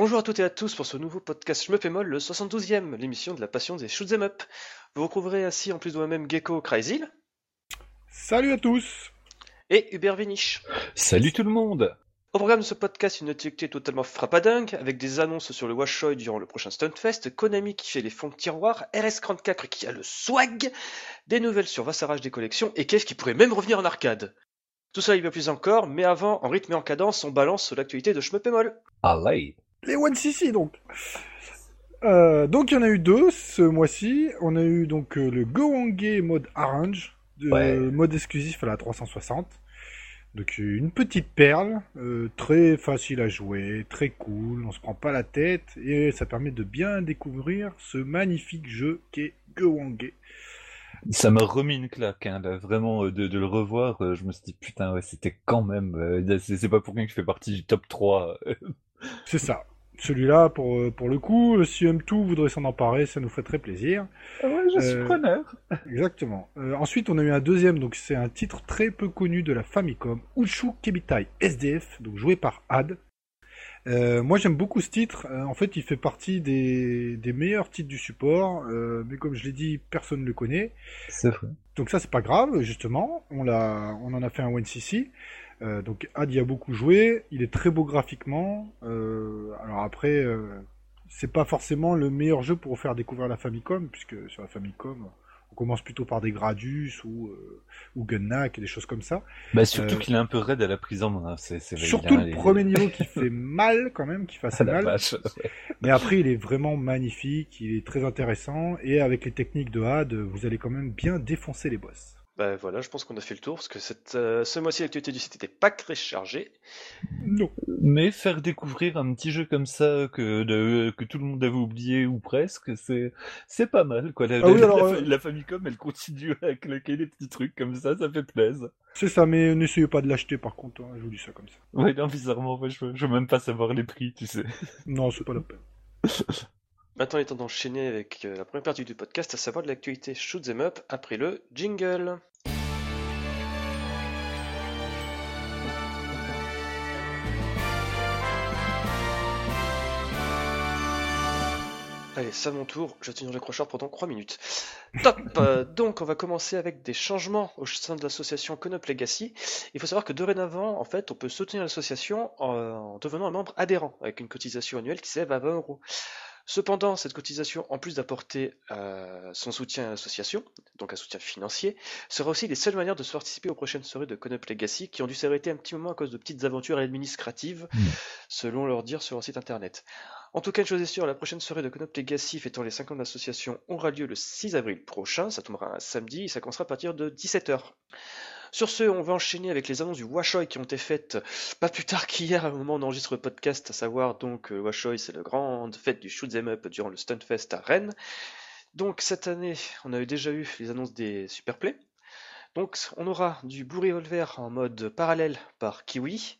Bonjour à toutes et à tous pour ce nouveau podcast Schmeppemol, le 72e, l'émission de la passion des shoot'em up. Vous retrouverez ainsi en plus de moi-même Gecko Cryzil Salut à tous et Hubert Vinich. Salut tout le monde Au programme de ce podcast, une actualité totalement frappadingue, avec des annonces sur le Washoy durant le prochain Stuntfest, Konami qui fait les fonds de tiroir, RS34 qui a le swag, des nouvelles sur Vassarage des collections, et qu'est-ce qui pourrait même revenir en arcade Tout ça, il va plus encore, mais avant, en rythme et en cadence, on balance l'actualité de Schmeppemol. Allez Les One CC donc Euh, donc il y en a eu deux ce mois-ci. On a eu donc euh, le Gowange mode de, Ouais. mode exclusif à la 360. Donc une petite perle, euh, très facile à jouer, très cool, on se prend pas la tête et ça permet de bien découvrir ce magnifique jeu qu'est Gowange. Ça m'a remis une claque, hein, là, vraiment, de, de le revoir, je me suis dit, putain, ouais, c'était quand même... c'est pas pour rien que je fais partie du top 3. euh. C'est ça. Celui-là, pour, euh, pour le coup, euh, si M2 voudrait s'en emparer, ça nous ferait très plaisir. ouais, je suis Euh, preneur Exactement. Euh, ensuite, on a eu un deuxième, donc c'est un titre très peu connu de la Famicom, Uchu Kebitai SDF, donc joué par Had. Euh, moi, j'aime beaucoup ce titre. Euh, en fait, il fait partie des, des meilleurs titres du support, euh, mais comme je l'ai dit, personne ne le connaît. C'est vrai. Donc ça, c'est pas grave, justement. On l'a, on en a fait un One CC. Euh, donc Had y a beaucoup joué. Il est très beau graphiquement. Euh, alors après, euh, c'est pas forcément le meilleur jeu pour faire découvrir la Famicom, puisque sur la Famicom, on commence plutôt par des Gradius ou ou et des choses comme ça. Bah, surtout qu'il est un peu raide à la prise en main, c'est c'est vrai, Surtout le les- premier niveau qui fait mal quand même, qui la mal. vache. Mais après, il est vraiment magnifique, il est très intéressant et avec les techniques de Had, vous allez quand même bien défoncer les boss. Bah voilà, je pense qu'on a fait le tour, parce que cette, euh, ce mois-ci l'actualité du site n'était pas très chargée. Non. Mais faire découvrir un petit jeu comme ça que, de- que tout le monde avait oublié ou presque, c'est c'est pas mal quoi. La, Ah oui, la- alors, la- euh, la Famicom, elle continue à claquer des petits trucs comme ça, ça fait plaisir. C'est ça, mais n'essayez pas de l'acheter par contre, hein, je vous dis ça comme ça. Ouais, non, bizarrement, moi, je, veux- je veux même pas savoir les prix, tu sais. Non, c'est pas la peine. Maintenant, il est temps d'enchaîner avec euh, la première partie du podcast, à savoir de l'actualité Shoot 'em Up, après le jingle. Allez, c'est à mon tour, je tiens le crocheur pendant 3 minutes. Top Euh, Donc, on va commencer avec des changements au sein de l'association Conop Legacy. Il faut savoir que dorénavant, en fait, on peut soutenir l'association en, en devenant un membre adhérent, avec une cotisation annuelle qui s'élève à 20 euros. Cependant, cette cotisation, en plus d'apporter euh, son soutien à l'association, donc un soutien financier, sera aussi les seules manières de se participer aux prochaines soirées de Conop Legacy qui ont dû s'arrêter un petit moment à cause de petites aventures administratives, Mm. selon leur dire sur leur site internet. En tout cas, une chose est sûre, la prochaine soirée de Conop Legacy fêtant les 5 ans aura lieu le 6 avril prochain, ça tombera un samedi et ça commencera à partir de 17h. Sur ce, on va enchaîner avec les annonces du Washoy qui ont été faites pas plus tard qu'hier, au moment où on enregistre le podcast, à savoir donc euh, le Washoy, c'est la grande fête du Shoot 'em Up durant le Stunfest à Rennes. Donc cette année, on a déjà eu les annonces des Superplay. Donc on aura du Blue Revolver en mode parallèle par Kiwi,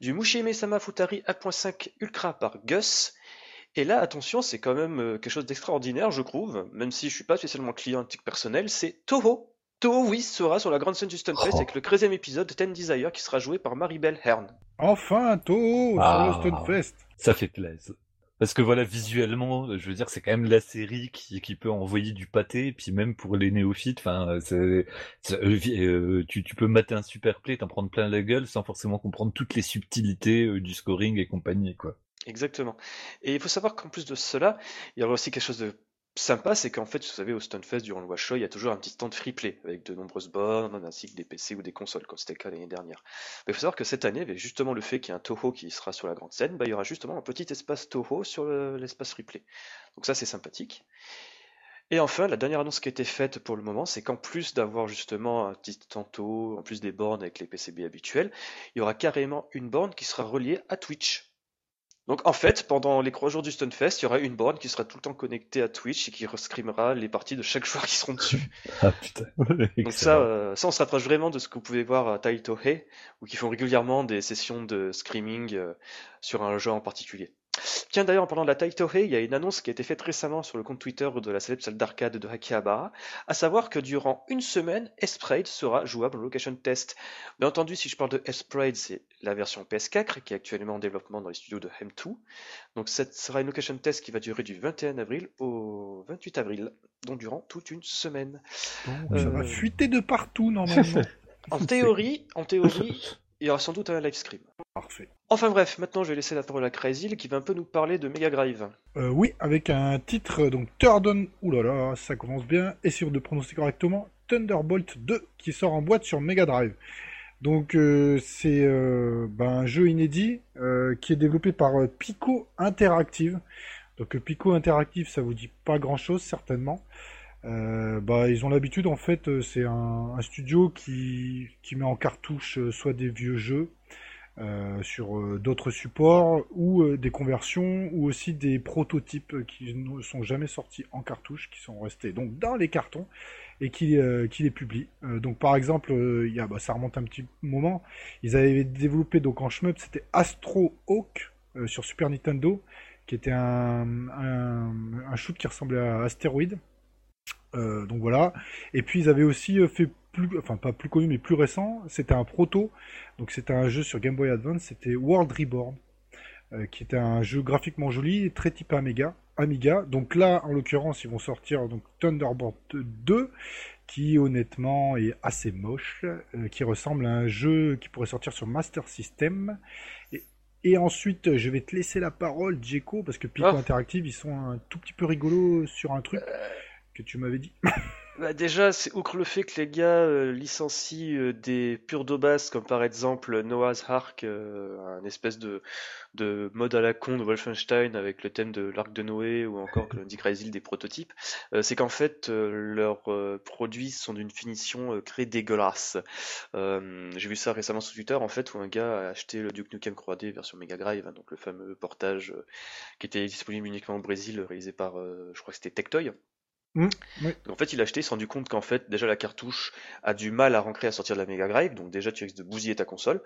du Mushime Sama Futari 1.5 Ultra par Gus, et là, attention, c'est quand même euh, quelque chose d'extraordinaire, je trouve, même si je suis pas spécialement client à titre personnel, c'est Toho. Toho, oui, sera sur la grande scène du Stunfest Oh. avec le 13e épisode de Ten Desire qui sera joué par Maribel Hearn. Enfin, Toho Ah. sur le Stunfest. Ça fait plaisir. Parce que voilà, visuellement, je veux dire, c'est quand même la série qui, qui peut envoyer du pâté, et puis même pour les néophytes, enfin, c'est, c'est- euh, euh, tu, tu peux mater un super play, t'en prendre plein la gueule, sans forcément comprendre toutes les subtilités euh, du scoring et compagnie, quoi. Exactement. Et il faut savoir qu'en plus de cela, il y aura aussi quelque chose de sympa, c'est qu'en fait, vous savez, au Stunfest, durant le Washoy, il y a toujours un petit stand free play, avec de nombreuses bornes, ainsi que des PC ou des consoles, comme c'était le cas l'année dernière. Mais il faut savoir que cette année, avec justement le fait qu'il y a un Toho qui sera sur la grande scène, bah, il y aura justement un petit espace Toho sur le- l'espace free play. Donc ça, c'est sympathique. Et enfin, la dernière annonce qui a été faite pour le moment, c'est qu'en plus d'avoir justement un petit Toho, en plus des bornes avec les PCB habituels, il y aura carrément une borne qui sera reliée à Twitch. Donc en fait, pendant les trois jours du Stunfest, il y aura une borne qui sera tout le temps connectée à Twitch et qui rescrimera les parties de chaque joueur qui seront dessus. Ah putain. Donc ça, euh, ça, on se rapproche vraiment de ce que vous pouvez voir à Taito Hey, où qui font régulièrement des sessions de screaming euh, sur un jeu en particulier. Tiens, d'ailleurs, en parlant de la Taitohei, il y a une annonce qui a été faite récemment sur le compte Twitter de la célèbre salle d'arcade de Akihabara, à savoir que durant une semaine, Esprade sera jouable en location test. Bien entendu, si je parle de Esprade, c'est la version PS4 qui est actuellement en développement dans les studios de M2. Donc, cette sera une location test qui va durer du 21 avril au 28 avril, donc durant toute une semaine. Bon, ça va Euh, fuiter de partout normalement. En théorie, en théorie, il y aura sans doute un live stream. Parfait. Enfin bref, maintenant je vais laisser la parole à Crazy qui va un peu nous parler de Mega Drive. Euh, oui, avec un titre, donc Third oulala, ça commence bien, et si de prononcer correctement, Thunderbolt 2, qui sort en boîte sur Mega Drive. Donc euh, c'est euh, ben, un jeu inédit euh, qui est développé par euh, Pico Interactive. Donc euh, Pico Interactive, ça vous dit pas grand-chose certainement. Euh, bah, ils ont l'habitude en fait, euh, c'est un, un studio qui, qui met en cartouche euh, soit des vieux jeux, euh, sur euh, d'autres supports ou euh, des conversions ou aussi des prototypes qui ne sont jamais sortis en cartouche, qui sont restés donc dans les cartons et qui, les publient. Donc par exemple, il y a, bah, ça remonte un petit moment, ils avaient développé donc en shmup, c'était Astro Hawk sur Super Nintendo, qui était un, un, shoot qui ressemblait à Asteroid. Euh, donc voilà. Et puis ils avaient aussi euh, fait plus, enfin pas plus connu mais plus récent, c'était un proto. Donc c'était un jeu sur Game Boy Advance, c'était World Reborn, euh, qui était un jeu graphiquement joli, très type Amiga. Amiga. Donc là, en l'occurrence, ils vont sortir donc Thunderbolt 2, qui honnêtement est assez moche, euh, qui ressemble à un jeu qui pourrait sortir sur Master System. Et, et ensuite, je vais te laisser la parole, Djeko, parce que Pico Ah. Interactive, ils sont un tout petit peu rigolos sur un truc que tu m'avais dit. Bah déjà, c'est outre le fait que les gars euh, licencient euh, des purs d'Obas, comme par exemple Noah's Ark, euh, un espèce de, de mode à la con de Wolfenstein avec le thème de l'arc de Noé, ou encore, comme dit Crazy, des prototypes, euh, c'est qu'en fait, leurs produits sont d'une finition très dégueulasse. J'ai vu ça récemment sur Twitter, en fait, où un gars a acheté le Duke Nukem 3D version Mega Drive, hein, donc le fameux portage qui était disponible uniquement au Brésil, réalisé par, je crois que c'était Tectoy. Mmh, oui. En fait, il a acheté, il s'est rendu compte qu'en fait, déjà la cartouche a du mal à rentrer à sortir de la Mega Drive, donc déjà tu risques de bousiller ta console,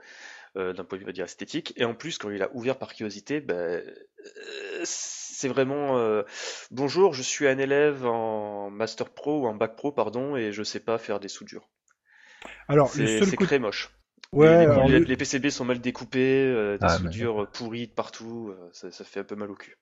euh, d'un point de vue on va dire esthétique, et en plus quand il a ouvert par curiosité, ben, euh, c'est vraiment euh, bonjour, je suis un élève en Master Pro ou en Bac Pro, pardon, et je sais pas faire des soudures. Alors, C'est très moche. Ouais, les, les- le- les PCB sont mal découpés, euh, des Ah, mais- soudures pourries de partout, euh, ça, ça fait un peu mal au cul.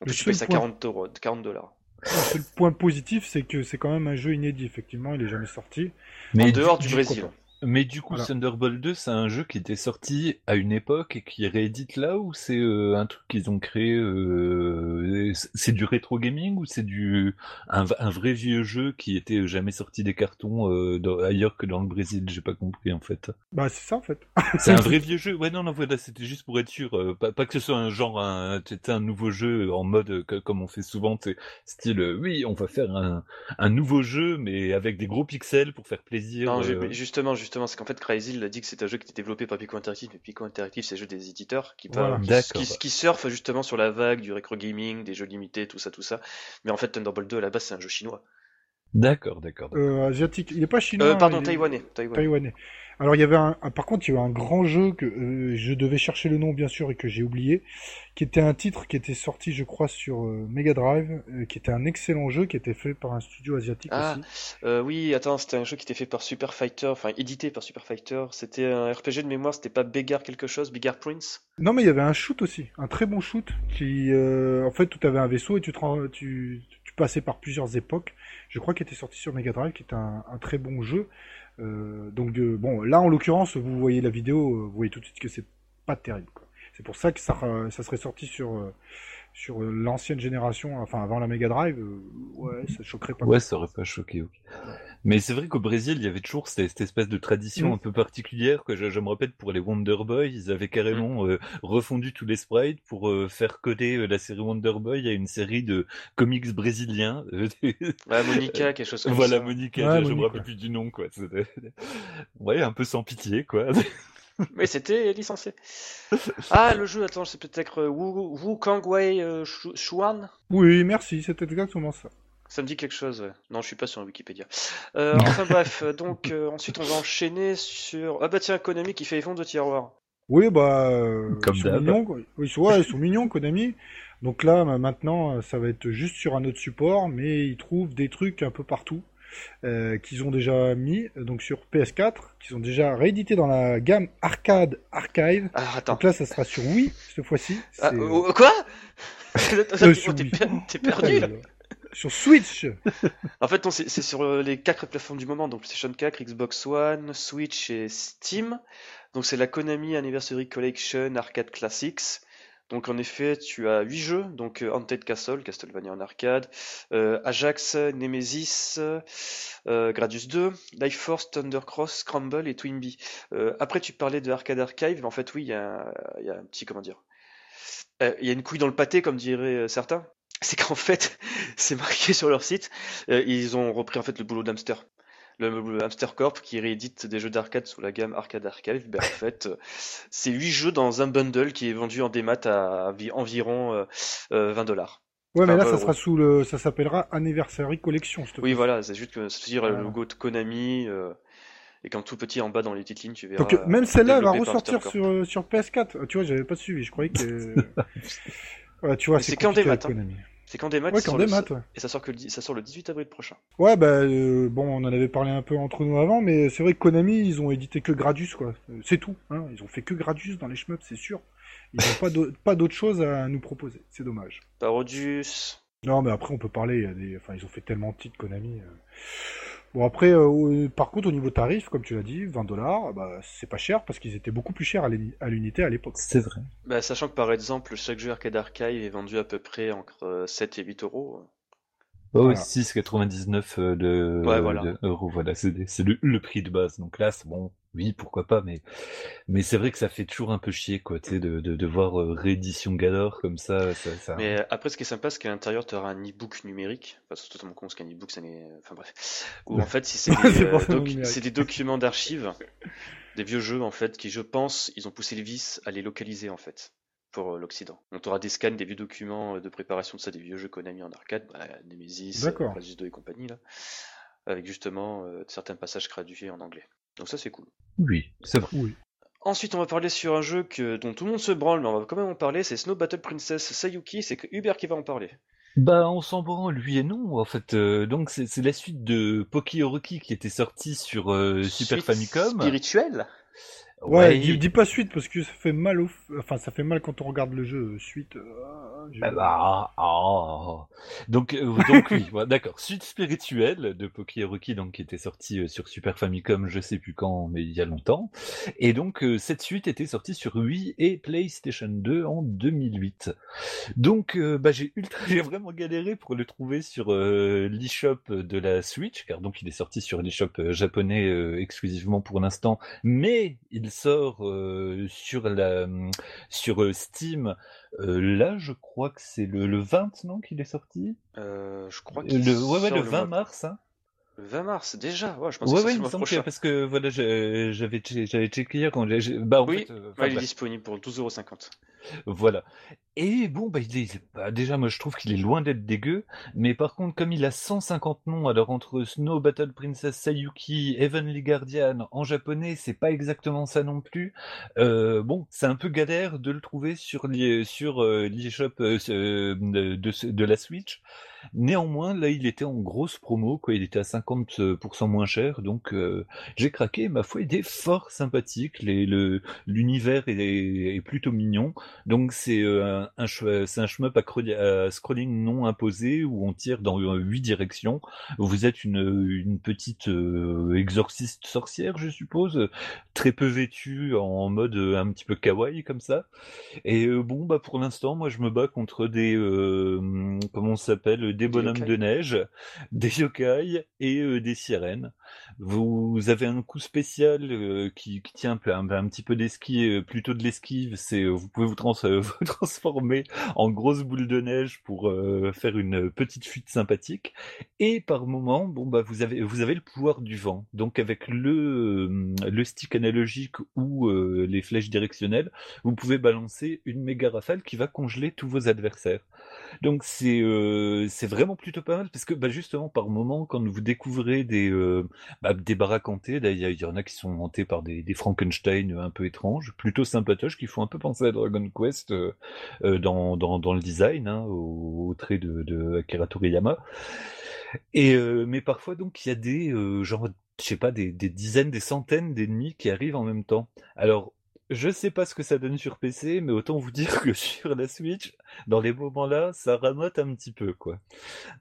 En plus, tu payes ça seul point- 40 euros- 40 dollars. Le seul point positif, c'est que c'est quand même un jeu inédit, effectivement, il est jamais sorti. En Mais dehors du, Brésil. Mais du coup, Voilà. Thunderbolt 2, c'est un jeu qui était sorti à une époque et qui réédite là ou c'est euh, un truc qu'ils ont créé euh, C'est du rétro gaming ou c'est du un, vrai vieux jeu qui était jamais sorti des cartons euh, dans- ailleurs que dans le Brésil? J'ai pas compris en fait. Bah, c'est ça, en fait. C'est un vrai vieux jeu? Ouais, non, non, voilà, c'était juste pour être sûr. euh, pas, pas que ce soit un genre, un, tu sais, un nouveau jeu en mode, euh, que- comme on fait souvent, tu sais, style, euh, oui, on va faire un, un nouveau jeu, mais avec des gros pixels pour faire plaisir. Non, euh, j'ai- justement, justement, c'est qu'en fait, Crazy il a dit que c'est un jeu qui était développé par Pico Interactive, mais Pico Interactive, c'est le jeu des éditeurs qui, Voilà. qui, qui, qui surfent justement sur la vague du rétro gaming, des jeux limités, tout ça, tout ça. Mais en fait, Thunderbolt 2, à la base, c'est un jeu chinois. D'accord, d'accord. Euh, asiatique. Il est pas chinois. Euh, pardon, il est taïwanais. taïwanais. taïwanais. Alors, il y avait un, par contre, il y avait un grand jeu que euh, je devais chercher le nom, bien sûr, et que j'ai oublié, qui était un titre qui était sorti, je crois, sur euh, Mega Drive, euh, qui était un excellent jeu, qui était fait par un studio asiatique Ah, aussi. Euh, oui, attends, c'était un jeu qui était fait par Super Fighter, enfin édité par Super Fighter. C'était un RPG de mémoire, c'était pas Begar quelque chose, Begar Prince? Non, mais il y avait un shoot aussi, un très bon shoot, qui, euh, en fait, tu avais un vaisseau et tu, te rends- tu, tu passais par plusieurs époques. Je crois qu'il était sorti sur Mega Drive, qui était un, très bon jeu. Euh, donc, euh, bon, là, en l'occurrence, vous voyez la vidéo, euh, vous voyez tout de suite que c'est pas terrible. C'est pour ça que ça, serait sorti sur, sur l'ancienne génération, enfin avant la Mega Drive. euh, ouais, ça choquerait pas. Ouais, ça aurait pas choqué. ok. Mais c'est vrai qu'au Brésil, il y avait toujours cette, cette espèce de tradition Mm. un peu particulière que je, je me répète pour les Wonder Boy, ils avaient carrément euh, refondu tous les sprites pour euh, faire coder euh, la série Wonder Boy à une série de comics brésiliens. Ouais, Monica, quelque chose comme voilà, ça. Monica, Ouais, je, je me rappelle plus du nom, quoi. Ouais, un peu sans pitié, quoi. Mais c'était licencié. Ah, le jeu, attends, c'est peut-être euh, Wu, Wu Kangwei euh, Shu- Shuan? Oui, merci, c'est exactement ça. Ça me dit quelque chose, ouais. Non, je suis pas sur Wikipédia. Euh, enfin bref, donc euh, ensuite on va enchaîner sur... Ah bah tiens, Konami qui fait les fonds de tiroir. Oui, bah, euh, Comme ils sont d'hab. mignons, quoi. Ils sont, ouais, ils sont mignons, Konami. Donc là, maintenant, ça va être juste sur un autre support, mais ils trouvent des trucs un peu partout. Euh, qu'ils ont déjà mis donc sur PS4, qu'ils ont déjà réédité dans la gamme Arcade Archive. Attends. Donc là, ça sera sur Wii cette fois-ci. Ah, oh, quoi? T'es perdu là. Sur Switch En fait, c'est sur euh, les quatre plateformes du moment, donc PlayStation 4, Xbox One, Switch et Steam. Donc c'est la Konami Anniversary Collection Arcade Classics. Donc en effet, tu as 8 jeux, donc euh, Haunted Castle, Castlevania en arcade, euh, Ajax, Nemesis, euh, Gradius 2, Life Force, Thundercross, Scramble et Twinbee. après, tu parlais de Arcade Archive, mais en fait, oui, il y, a un petit, comment dire, il y a une couille dans le pâté, comme diraient certains. C'est qu'en fait, c'est marqué sur leur site, ils ont repris en fait le boulot d'Amster le, Hamster Corp qui réédite des jeux d'arcade sous la gamme Arcade Archive. Ben, en fait, c'est 8 jeux dans un bundle qui est vendu en démat à environ 20 euh, euh, dollars. Ouais, mais là, ça sera sous le, ça s'appellera Anniversary Collection. Oui, voilà, c'est juste que c'est dire le logo de Konami. Euh, et quand tout petit en bas dans les petites lignes, tu verras. Donc même celle-là va ressortir sur, sur PS4. Tu vois, j'avais pas suivi. Je croyais que. tu vois, c'est qu'en. Hein. C'est quand des maths, ouais, quand des maths, ouais. et ça sort, que le... ça sort le 18 avril prochain. Ouais, bah euh, bon, on en avait parlé un peu entre nous avant, mais c'est vrai que Konami, ils ont édité que Gradius, quoi. C'est tout, hein. Ils ont fait que Gradius dans les shmups, c'est sûr. Ils n'ont pas d'autre chose à nous proposer, c'est dommage. Parodius. Non, mais après, on peut parler, il y a des... enfin, ils ont fait tellement de titres Konami. Euh. Bon après, euh, par contre au niveau tarif, comme tu l'as dit, 20 dollars, bah, c'est pas cher parce qu'ils étaient beaucoup plus chers à l'unité à l'époque. C'est vrai. Bah, sachant que par exemple, chaque jeu Arcade Archive est vendu à peu près entre 7 et 8 euros. Oh, voilà. 6,99 euh, de, ouais, voilà. euros, voilà, c'est le, le, prix de base. Donc là, c'est bon, oui, pourquoi pas, mais mais c'est vrai que ça fait toujours un peu chier, quoi, tu sais, de, de, de, voir euh, réédition galore comme ça, ça, Mais après, ce qui est sympa, c'est qu'à l'intérieur, tu auras un e-book numérique. Enfin, c'est totalement con, parce qu'un e-book, ça n'est... Enfin bref. Ou en fait, si c'est des, euh, des documents d'archives, des vieux jeux, en fait, qui, je pense, ils ont poussé le vice à les localiser, en fait pour euh, l'Occident. On aura des scans des vieux documents de préparation de ça, des vieux jeux Konami en arcade, bah, Nemesis, Crisis 2 et compagnie, là, avec justement certains passages traduits en anglais. Donc ça c'est cool. Oui, c'est vrai. Oui. Ensuite, on va parler sur un jeu que, dont tout le monde se branle, mais on va quand même en parler, c'est Snow Battle Princess Sayuki, c'est Hubert qui va en parler. Bah, on s'en branle, lui et non, en fait. Euh, donc, c'est la suite de Poki qui était sortie sur euh, Super Famicom. Spirituel Ouais, dis, pas suite parce que ça fait mal au... enfin ça fait mal quand on regarde le jeu euh, suite. Euh, ah bah, ah. Donc euh, donc oui, d'accord. Suite spirituelle de Pokéroki donc qui était sortie sur Super Famicom, je sais plus quand, mais il y a longtemps. Et donc cette suite était sortie sur Wii et PlayStation 2 en 2008. Donc bah j'ai ultra j'ai vraiment galéré pour le trouver sur l'eShop de la Switch car donc il est sorti sur l'eShop japonais exclusivement pour l'instant, mais il sort euh, sur la sur euh, Steam. Euh, là, je crois que c'est le, le 20, non, qu'il est sorti? Je crois qu'il le, ouais, ouais, le 20 mars. Hein. Le 20 mars, déjà Ouais, je pense ouais, que ouais, il me semble que, parce que voilà, j'avais checké hier quand j'ai. Bah, en oui, fait, euh, ouais, il est disponible pour 12,50€. Voilà. Et bon, bah, bah, déjà, moi, je trouve qu'il est loin d'être dégueu. Mais par contre, comme il a 150 noms, alors entre Snow Battle Princess Sayuki, Heavenly Guardian, en japonais, c'est pas exactement ça non plus. Euh, bon, c'est un peu galère de le trouver sur l'eShop sur, euh, euh, de, de, la Switch. Néanmoins, là, il était en grosse promo, quoi. Il était à 50% moins cher, donc euh, j'ai craqué. Ma foi, il est fort sympathique. l'univers est, plutôt mignon. Donc c'est euh, un, c'est un shmup à, scrolling non imposé où on tire dans huit directions. Vous êtes une, petite euh, exorciste sorcière, je suppose, très peu vêtue en mode un petit peu kawaii comme ça. Et bon, bah pour l'instant, moi, je me bats contre des comment on s'appelle des bonhommes de neige, des yokai et euh, des sirènes. Vous avez un coup spécial euh, qui, tient un, un, petit peu d'esquive, euh, plutôt de l'esquive. C'est vous pouvez vous, vous, transformer en grosse boule de neige pour faire une petite fuite sympathique. Et par moment, bon bah vous avez vous avez le pouvoir du vent. Donc avec le le stick analogique ou les flèches directionnelles, vous pouvez balancer une méga rafale qui va congeler tous vos adversaires. Donc c'est c'est vraiment plutôt pas mal parce que bah, justement par moment quand vous découvrez des euh, bah, des baraques hantées, il y, en a qui sont hantées par des, des Frankenstein un peu étranges, plutôt sympatoches, qui font un peu penser à Dragon Quest, euh, dans, dans, dans, le design, hein, au, trait de, de Akira Toriyama. Et mais parfois donc il y a des genre je sais pas des, des dizaines, des centaines d'ennemis qui arrivent en même temps. Alors je sais pas ce que ça donne sur PC, mais autant vous dire que sur la Switch, dans les moments-là, ça ramote un petit peu, quoi.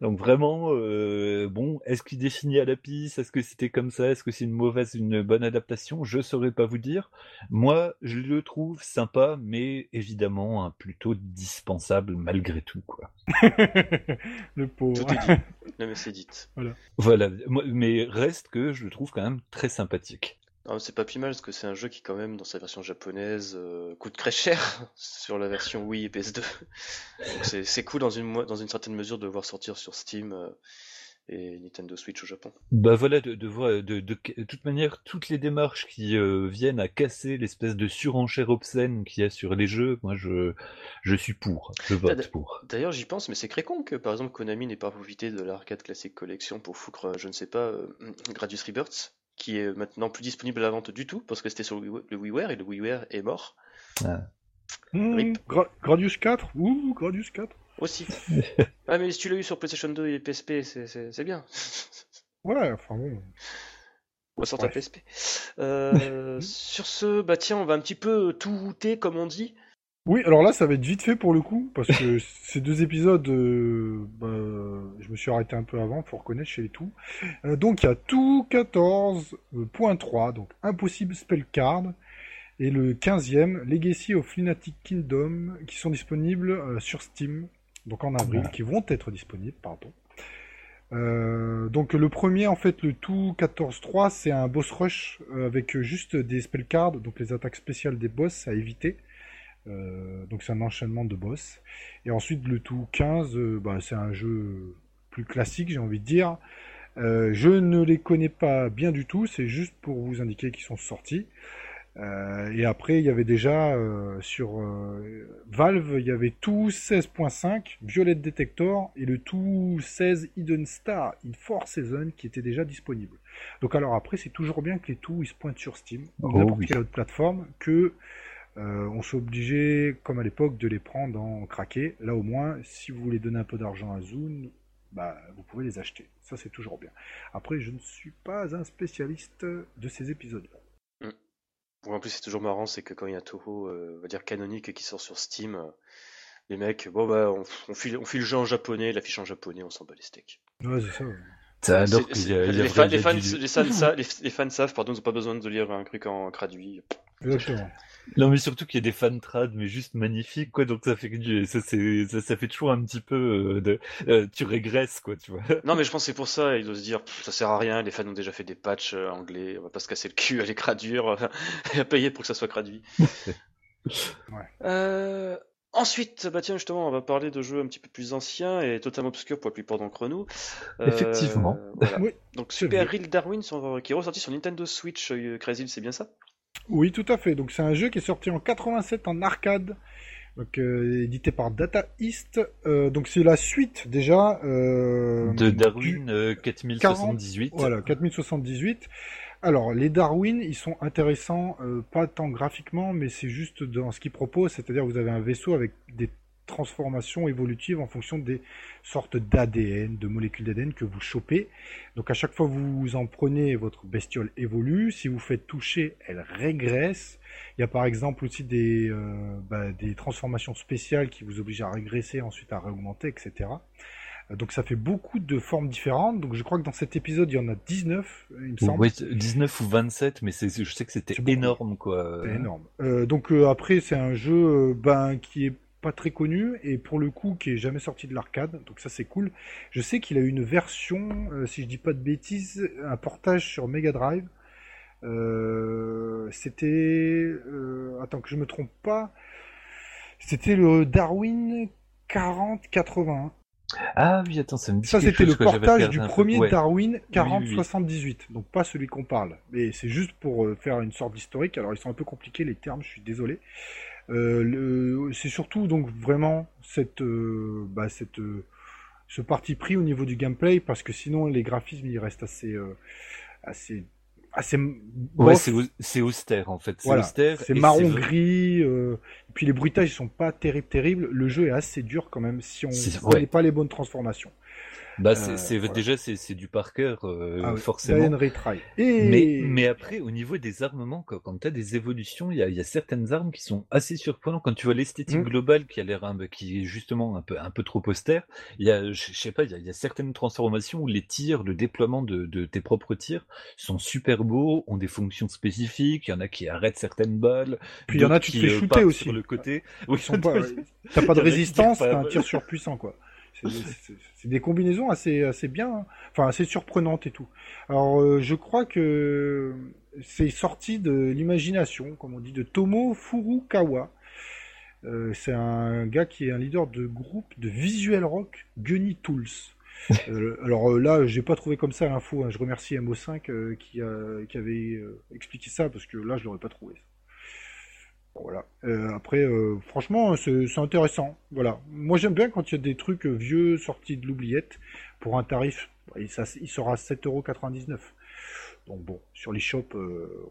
Donc vraiment, euh, bon, est-ce qu'il définit à la piste? Est-ce que c'était comme ça? Est-ce que c'est une mauvaise, une bonne adaptation? Je saurais pas vous dire. Moi, je le trouve sympa, mais évidemment, un plutôt dispensable malgré tout, quoi. le pauvre. Tout est dit. Non mais c'est dit. Voilà. Voilà. Mais reste que je le trouve quand même très sympathique. Ah, c'est pas plus mal parce que c'est un jeu qui quand même dans sa version japonaise euh, coûte très cher sur la version Wii et PS2. Donc c'est cool dans une, dans une certaine mesure de voir sortir sur Steam euh, et Nintendo Switch au Japon. Bah voilà, de, de voir de, de, toute manière toutes les démarches qui euh, viennent à casser l'espèce de surenchère obscène qu'il y a sur les jeux, moi je, je suis pour, je vote pour. D'ailleurs j'y pense, mais c'est très con que par exemple Konami n'ait pas profité de l'arcade classique collection pour foutre, je ne sais pas, Gradius Rebirth qui est maintenant plus disponible à la vente du tout, parce que c'était sur le WiiWare, et le WiiWare est mort. Ah. Mmh, Gradius 4 Ouh, Gradius 4 Aussi. ah, mais si tu l'as eu sur PlayStation 2 et PSP, c'est bien. ouais, enfin bon. On va sortir PSP. Euh, sur ce, bah tiens, on va un petit peu tout router, comme on dit. Oui, alors là, ça va être vite fait pour le coup, parce que ces deux épisodes, euh, bah, je me suis arrêté un peu avant, faut reconnaître chez les tout. Euh, donc il y a tout 14.3, donc Impossible Spell Card, et le 15e, Legacy of Lunatic Kingdom, qui sont disponibles euh, sur Steam, donc en avril, qui vont être disponibles, pardon. donc le premier, en fait, le tout 14.3, c'est un boss rush avec juste des spell cards, donc les attaques spéciales des boss à éviter. Euh, donc c'est un enchaînement de boss. Et ensuite le tout 15, euh, bah, c'est un jeu plus classique, j'ai envie de dire. Euh, je ne les connais pas bien du tout, c'est juste pour vous indiquer qu'ils sont sortis. et après, il y avait déjà sur Valve, il y avait tout 16.5, Violet Detector et le tout 16 Hidden Star in Four Season qui était déjà disponible. Donc alors après, c'est toujours bien que les tout ils se pointent sur Steam, ou oh n'importe quelle autre plateforme, que euh, on s'est obligé, comme à l'époque, de les prendre en craqué. Là, au moins, si vous voulez donner un peu d'argent à Zune, bah, vous pouvez les acheter. Ça, c'est toujours bien. Après, je ne suis pas un spécialiste de ces épisodes-là. Mm. En plus, c'est toujours marrant, c'est que quand il y a Toho, euh, on va dire canonique, qui sort sur Steam, euh, les mecs, bon bah, on, file, on file le jeu en japonais, l'affiche en japonais, on s'en bat les steaks. Ouais, c'est ça. Les, fans, les, fans, savent, pardon, ils n'ont pas besoin de lire un truc en traduit. Exactement. Non, mais surtout qu'il y a des fans trad, mais juste magnifiques, quoi. Donc ça fait que ça, fait toujours un petit peu euh, de, euh, tu régresses, quoi, tu vois. Non, mais je pense que c'est pour ça. Ils doivent se dire, ça sert à rien. Les fans ont déjà fait des patchs euh, anglais. On va pas se casser le cul à les traduire à payer pour que ça soit traduit. ouais. Ensuite, bah tiens, justement, on va parler de jeux un petit peu plus anciens et totalement obscurs pour la plupart d'entre nous. Effectivement. Oui, Donc Super Real Darwin qui est ressorti sur Nintendo Switch, Crazy, c'est bien ça? Oui, tout à fait. Donc c'est un jeu qui est sorti en 87 en arcade, donc euh, édité par Data East. Euh, donc c'est la suite déjà euh, de Darwin 4078. Voilà, 4078. Alors les Darwin, ils sont intéressants, pas tant graphiquement, mais c'est juste dans ce qu'ils proposent, c'est-à-dire vous avez un vaisseau avec des transformation évolutive en fonction des sortes d'ADN, de molécules d'ADN que vous chopez. Donc à chaque fois que vous en prenez, votre bestiole évolue. Si vous faites toucher, elle régresse. Il y a par exemple aussi des, euh, bah, des transformations spéciales qui vous obligent à régresser, ensuite à réaugmenter, etc. Donc ça fait beaucoup de formes différentes. Donc je crois que dans cet épisode, il y en a 19, il me semble. Oui, 19 ou 27, mais je sais que c'était énorme, quoi. C'est énorme. Euh, donc euh, après, c'est un jeu ben, qui est pas très connu et pour le coup qui est jamais sorti de l'arcade, donc ça c'est cool. Je sais qu'il a eu une version, euh, si je dis pas de bêtises, un portage sur Mega Drive. Euh, c'était, euh, attends que je me trompe pas, c'était le Darwin 4080. Ah oui, attends, ça me Ça c'était le portage du premier Darwin 4078, donc pas celui qu'on parle, mais c'est juste pour faire une sorte d'historique. Alors ils sont un peu compliqués les termes, je suis désolé. Euh, c'est surtout donc vraiment cette, euh, bah, cette, euh, ce parti pris au niveau du gameplay parce que sinon les graphismes ils restent assez, assez ah, c'est Ouais, austère en fait. C'est Voilà, austère. c'est et marron gris. euh, et puis les bruitages ils sont pas terribles, terribles. Le jeu est assez dur quand même si on ouais. pas les bonnes transformations. Bah, c'est Euh, c'est- voilà. déjà c'est c'est du par cœur euh, Ah oui, forcément. Retry. Et Mais, mais après, au niveau des armements, quand, quand tu as des évolutions, il y a, y a certaines armes qui sont assez surprenantes. Quand tu vois l'esthétique Mm. globale qui a l'air un- qui est justement un peu, un peu trop austère, il y a, je sais pas, il y a, y a certaines transformations où les tirs, le déploiement de, de tes propres tirs sont super beaux, ont des fonctions spécifiques. Il y en a qui arrêtent certaines balles. Puis il y en a, tu te fais euh, shooter aussi. Sur le côté. Oui, Ils sont pas- T'as pas de résistance, t'as un tir surpuissant quoi. C'est- des combinaisons assez, assez bien, hein. enfin assez surprenantes et tout. Alors euh, je crois que c'est sorti de l'imagination, comme on dit, de Tomo Furukawa. Euh, c'est un gars qui est un leader de groupe de visual rock Gunny Tools. Euh, alors là, j'ai pas trouvé comme ça l'info. hein. Je remercie MO5 euh, qui, a- qui avait expliqué ça parce que là, je l'aurais pas trouvé. Voilà. Euh, après, euh, franchement, c'est intéressant. Voilà. Moi, j'aime bien quand il y a des trucs euh, vieux sortis de l'oubliette pour un tarif. Et ça, il sera 7,99€. Donc bon, sur les shops,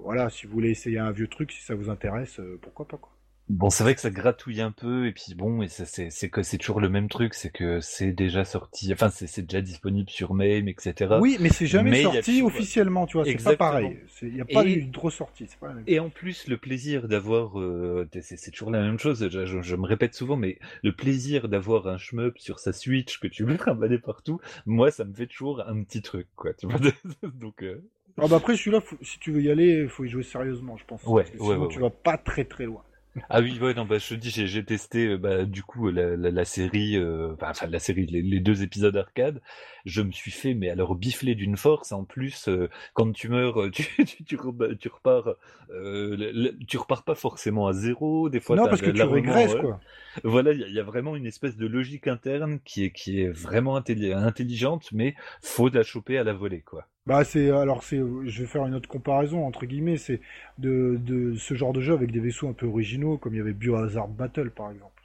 voilà, si vous voulez essayer un vieux truc, si ça vous intéresse, pourquoi pas quoi. Bon, c'est vrai que ça gratouille un peu, et puis bon, et c'est, c'est que c'est toujours le même truc, c'est que c'est déjà sorti, enfin, c'est, c'est déjà disponible sur MAME, etc. Oui, mais c'est jamais Mais sorti officiellement, tu vois, c'est pas pareil. Il n'y a pas eu une grosse sortie, c'est pas Et en plus, le plaisir d'avoir, euh, c'est, toujours la même chose, je, je- je me répète souvent, mais le plaisir d'avoir un shmup sur sa Switch que tu veux trimballer partout, moi, ça me fait toujours un petit truc, quoi, tu vois. Donc, euh, Ah bah après celui-là, si tu veux y aller, il faut y jouer sérieusement, je pense. Ouais, Parce que ouais, sinon ouais, tu vas pas très très loin. Ah oui, ouais, non, bah, je te dis, j'ai, testé, euh, bah, du coup, la, la, la série, euh, enfin, la série, les, les deux épisodes arcade, je me suis fait, mais alors, bifler d'une force, en plus, euh, quand tu meurs, euh, tu, tu, tu, repars, euh, tu repars pas forcément à zéro, des fois, non, parce que tu ouais. quoi. Voilà, il y, y a vraiment une espèce de logique interne qui est, qui est vraiment intelli- intelligente, mais faut la choper à la volée, quoi. Bah c'est alors c'est je vais faire une autre comparaison entre guillemets, c'est de, de ce genre de jeu avec des vaisseaux un peu originaux comme il y avait Biohazard Battle par exemple.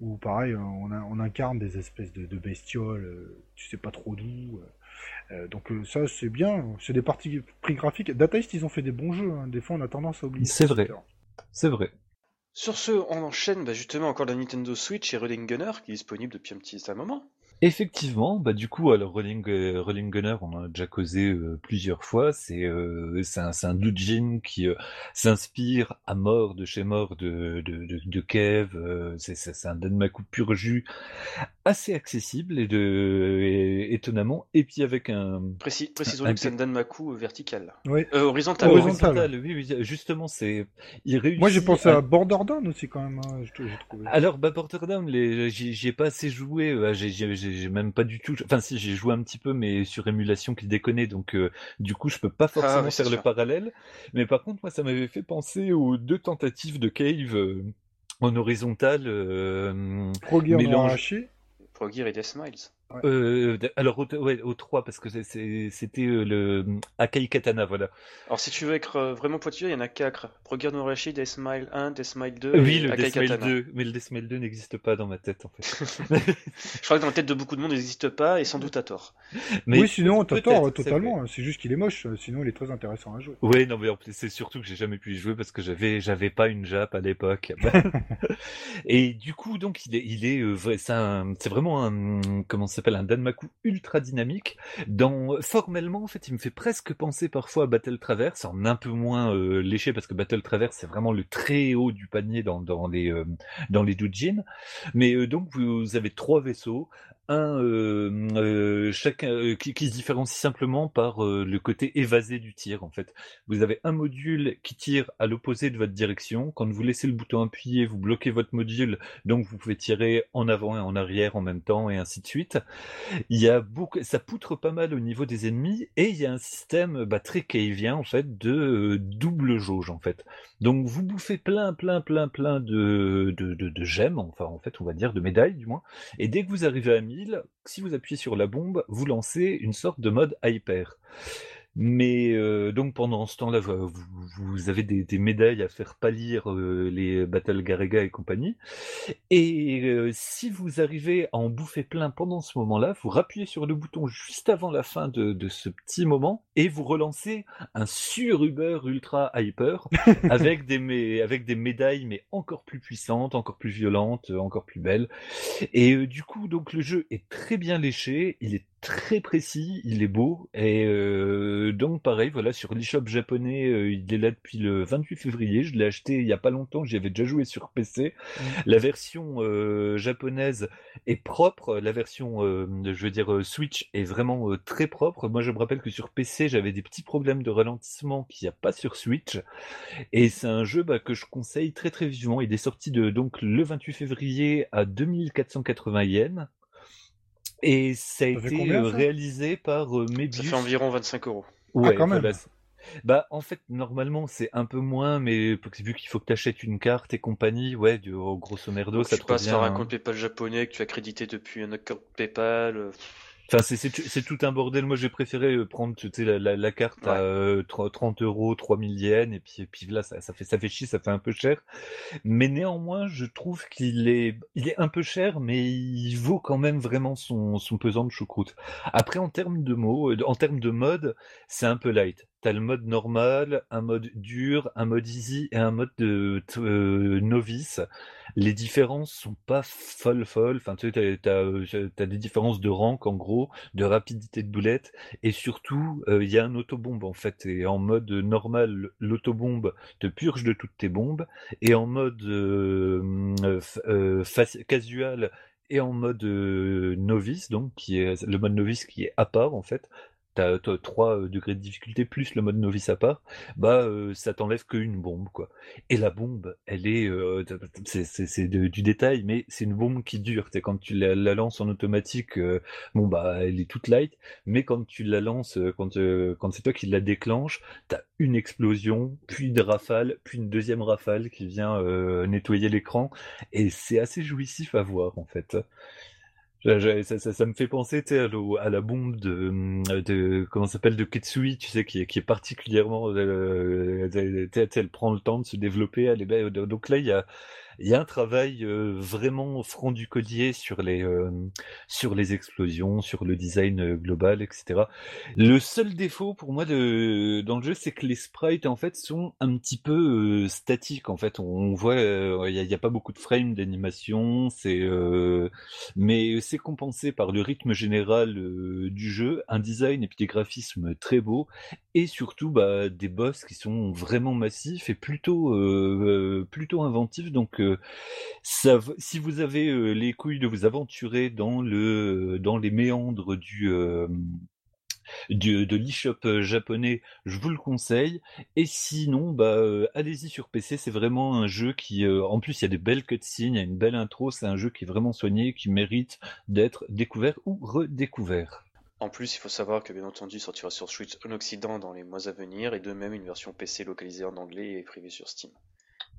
Où pareil on, a- on incarne des espèces de, de bestioles, euh, tu sais pas trop d'où. euh, euh, donc euh, ça c'est bien, c'est des parties prix graphiques. Data East ils ont fait des bons jeux, hein. des fois on a tendance à oublier. C'est vrai. C'est vrai. Sur ce, on enchaîne bah, justement encore la Nintendo Switch et Rolling Gunner qui est disponible depuis un petit un moment. Effectivement, bah du coup, alors Rolling, euh, Rolling Gunner, on en a déjà causé euh, plusieurs fois. C'est euh, c'est un, c'est un doujin qui euh, s'inspire à mort de chez mort de, de, de, de Kev. euh, c'est c'est- c'est un Danmaku pur jus, assez accessible et de et- étonnamment. Et puis avec un Précis, précisons Un- que c'est un Danmaku vertical. Euh, horizontal. Horizontal. horizontal, oui, oui, justement, c'est il réussit. Moi j'ai pensé à- à Borderlands aussi quand même, hein, je- j'ai trouvé. Alors, bah, Borderlands, les, j'y ai pas assez joué, j'ai- j'ai j'ai- j'ai même pas du tout, enfin si, j'ai joué un petit peu, mais sur émulation qui déconnait, donc euh, du coup, je peux pas forcément Ah, c'est faire le parallèle, mais par contre, moi, ça m'avait fait penser aux deux tentatives de Cave euh, en horizontal, euh, Pro Gear mélange- arraché. Pro Gear et Death Smiles. Euh, alors, au, ouais, aux trois, parce que c'était euh, le Akai Katana, voilà. Alors si tu veux être euh, vraiment pointilleux, il y en a 4. Pro Gear no Arashi, Death Smile 1, Death Smile 2 Oui, et le Akai Deathmail Katana. 2, mais le Deathmail 2 n'existe pas dans ma tête, en fait. Je crois que dans la tête de beaucoup de monde, il n'existe pas et sans doute à tort. Mais oui, sinon t'as tort totalement. C'est juste qu'il est moche, sinon il est très intéressant à jouer. Oui, non, mais en plus, c'est surtout que j'ai jamais pu y jouer parce que j'avais, j'avais pas une Jap à l'époque. et du coup, donc, il est, il est, euh, c'est vraiment un, comment ça s'appelle, un Danmaku ultra dynamique. Dans, formellement, en fait, il me fait presque penser parfois à Battle Traverse, en un peu moins euh, léché parce que Battle Traverse, c'est vraiment le très haut du panier dans, dans les, euh, les. Mais euh, donc, vous avez trois vaisseaux. Euh, euh, euh, qui, se différencie simplement par le côté évasé du tir, en fait. Vous avez un module qui tire à l'opposé de votre direction. Quand vous laissez le bouton appuyé, vous bloquez votre module, donc vous pouvez tirer en avant et en arrière en même temps, et ainsi de suite. Il y a beaucoup, ça poutre pas mal au niveau des ennemis, et il y a un système bah, très cavien en fait de double jauge en fait. Donc vous bouffez plein, plein, plein, plein de, de gemmes, enfin en fait on va dire de médailles du moins. Et dès que vous arrivez à 1000, si vous appuyez sur la bombe, vous lancez une sorte de mode hyper. Mais euh, donc pendant ce temps-là, vous, vous avez des, des, médailles à faire pâlir euh, les Battle Garega et compagnie. Et euh, si vous arrivez à en bouffer plein pendant ce moment-là, vous rappuyez sur le bouton juste avant la fin de, de ce petit moment et vous relancez un sur Uber ultra hyper avec des avec des médailles mais encore plus puissantes, encore plus violentes, encore plus belles. Et du coup, donc le jeu est très bien léché, il est très précis, il est beau et euh, donc pareil voilà sur l'eShop japonais euh, il est là depuis le 28 février, je l'ai acheté il y a pas longtemps, j'y avais déjà joué sur PC. Mmh. La version euh, japonaise est propre, la version je veux dire Switch est vraiment très propre. Moi je me rappelle que sur PC j'avais des petits problèmes de ralentissement qu'il n'y a pas sur Switch et c'est un jeu bah, que je conseille très très vivement. Il est sorti de donc le 28 février à 2480 yens et ça a été euh, réalisé par euh, Mebius. Ça fait environ 25 euros. Ouais, ah, quand même. Bah, en fait, normalement, c'est un peu moins, mais vu qu'il faut que tu achètes une carte et compagnie, ouais, du, grosso merdo, ça tu passes par un compte PayPal japonais que tu as crédité depuis un compte PayPal. Enfin, c'est tout un bordel. Moi, j'ai préféré euh, prendre tu sais, la, la, la carte à euh, 30 euros, 3000 yens, et puis, et puis là, ça, ça, fait, ça fait chier, ça fait un peu cher. Mais néanmoins, je trouve qu'il est, il est un peu cher, mais il vaut quand même vraiment son, son pesant de choucroute. Après, en termes de mots, euh, en termes de mode, c'est un peu light. T'as le mode normal, un mode dur, un mode easy et un mode de euh, novice. Les différences sont pas folles folles. Enfin, tu t'as, euh, des différences de rank en gros, de rapidité de boulette, et surtout, euh, il y a un autobombe en fait. Et en mode normal, l'autobombe te purge de toutes tes bombes, et en mode casual et en mode novice, donc qui est le mode novice qui est à part en fait, t'as 3 euh, degrés de difficulté plus le mode novice à part, bah euh, ça t'enlève qu'une bombe quoi. Et la bombe, elle est, euh, c'est du détail, mais c'est une bombe qui dure. C'est quand tu la, lances en automatique, bon bah elle est toute light, mais quand tu la lances, quand quand c'est toi qui la déclenche, t'as une explosion, puis une rafale, puis une deuxième rafale qui vient nettoyer l'écran, et c'est assez jouissif à voir en fait. Ça, ça, ça, me fait penser à, à, la bombe de, de comment s'appelle de Ketsui, tu sais, qui, qui est particulièrement, euh, elle, prend le temps de se développer. Elle est, donc là, il y a, il y a un travail euh, vraiment franc du collier sur les euh, sur les explosions, sur le design global, etc. Le seul défaut pour moi de dans le jeu, c'est que les sprites en fait sont un petit peu statiques. En fait, on, voit il n'y a, a, pas beaucoup de frames d'animation, c'est mais c'est compensé par le rythme général du jeu, un design et puis des graphismes très beaux et surtout bah, des boss qui sont vraiment massifs et plutôt plutôt inventifs. Donc ça, si vous avez euh, les couilles de vous aventurer dans le dans les méandres du euh, du, de l'eShop euh, japonais, je vous le conseille. Et sinon, bah, allez-y sur PC, c'est vraiment un jeu qui, en plus, il y a des belles cutscenes, il y a une belle intro, c'est un jeu qui est vraiment soigné, qui mérite d'être découvert ou redécouvert. En plus, il faut savoir que bien entendu, il sortira sur Switch en Occident dans les mois à venir, et de même une version PC localisée en anglais et privée sur Steam.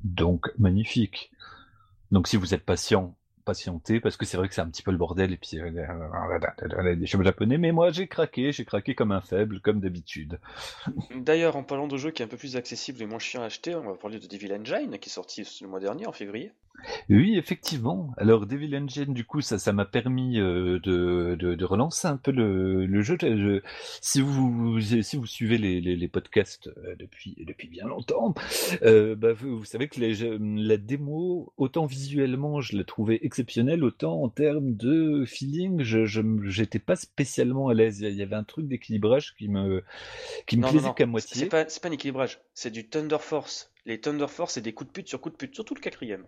Donc, magnifique. Donc, si vous êtes patient, patientez, parce que c'est vrai que c'est un petit peu le bordel, et puis euh, euh, des choses japonais, mais moi j'ai craqué, j'ai craqué comme un faible, comme d'habitude. D'ailleurs, en parlant de jeux qui est un peu plus accessible et moins chiant à acheter, on va parler de Devil Engine, qui est sorti le mois dernier, en février. Oui, effectivement. Alors Devil Engine, du coup, ça, ça m'a permis euh, de, de, relancer un peu le, le jeu. si vous si vous suivez les, les, podcasts euh, depuis depuis bien longtemps, euh, bah, vous, savez que la démo, autant visuellement, je l'ai trouvée exceptionnelle, autant en termes de feeling, je j'étais pas spécialement à l'aise. Il y avait un truc d'équilibrage qui me qui me plaisait qu'à moitié. C'est pas c'est pas un équilibrage, c'est du Thunder Force les Thunder Force, c'est des coups de pute sur coups de pute, surtout le quatrième.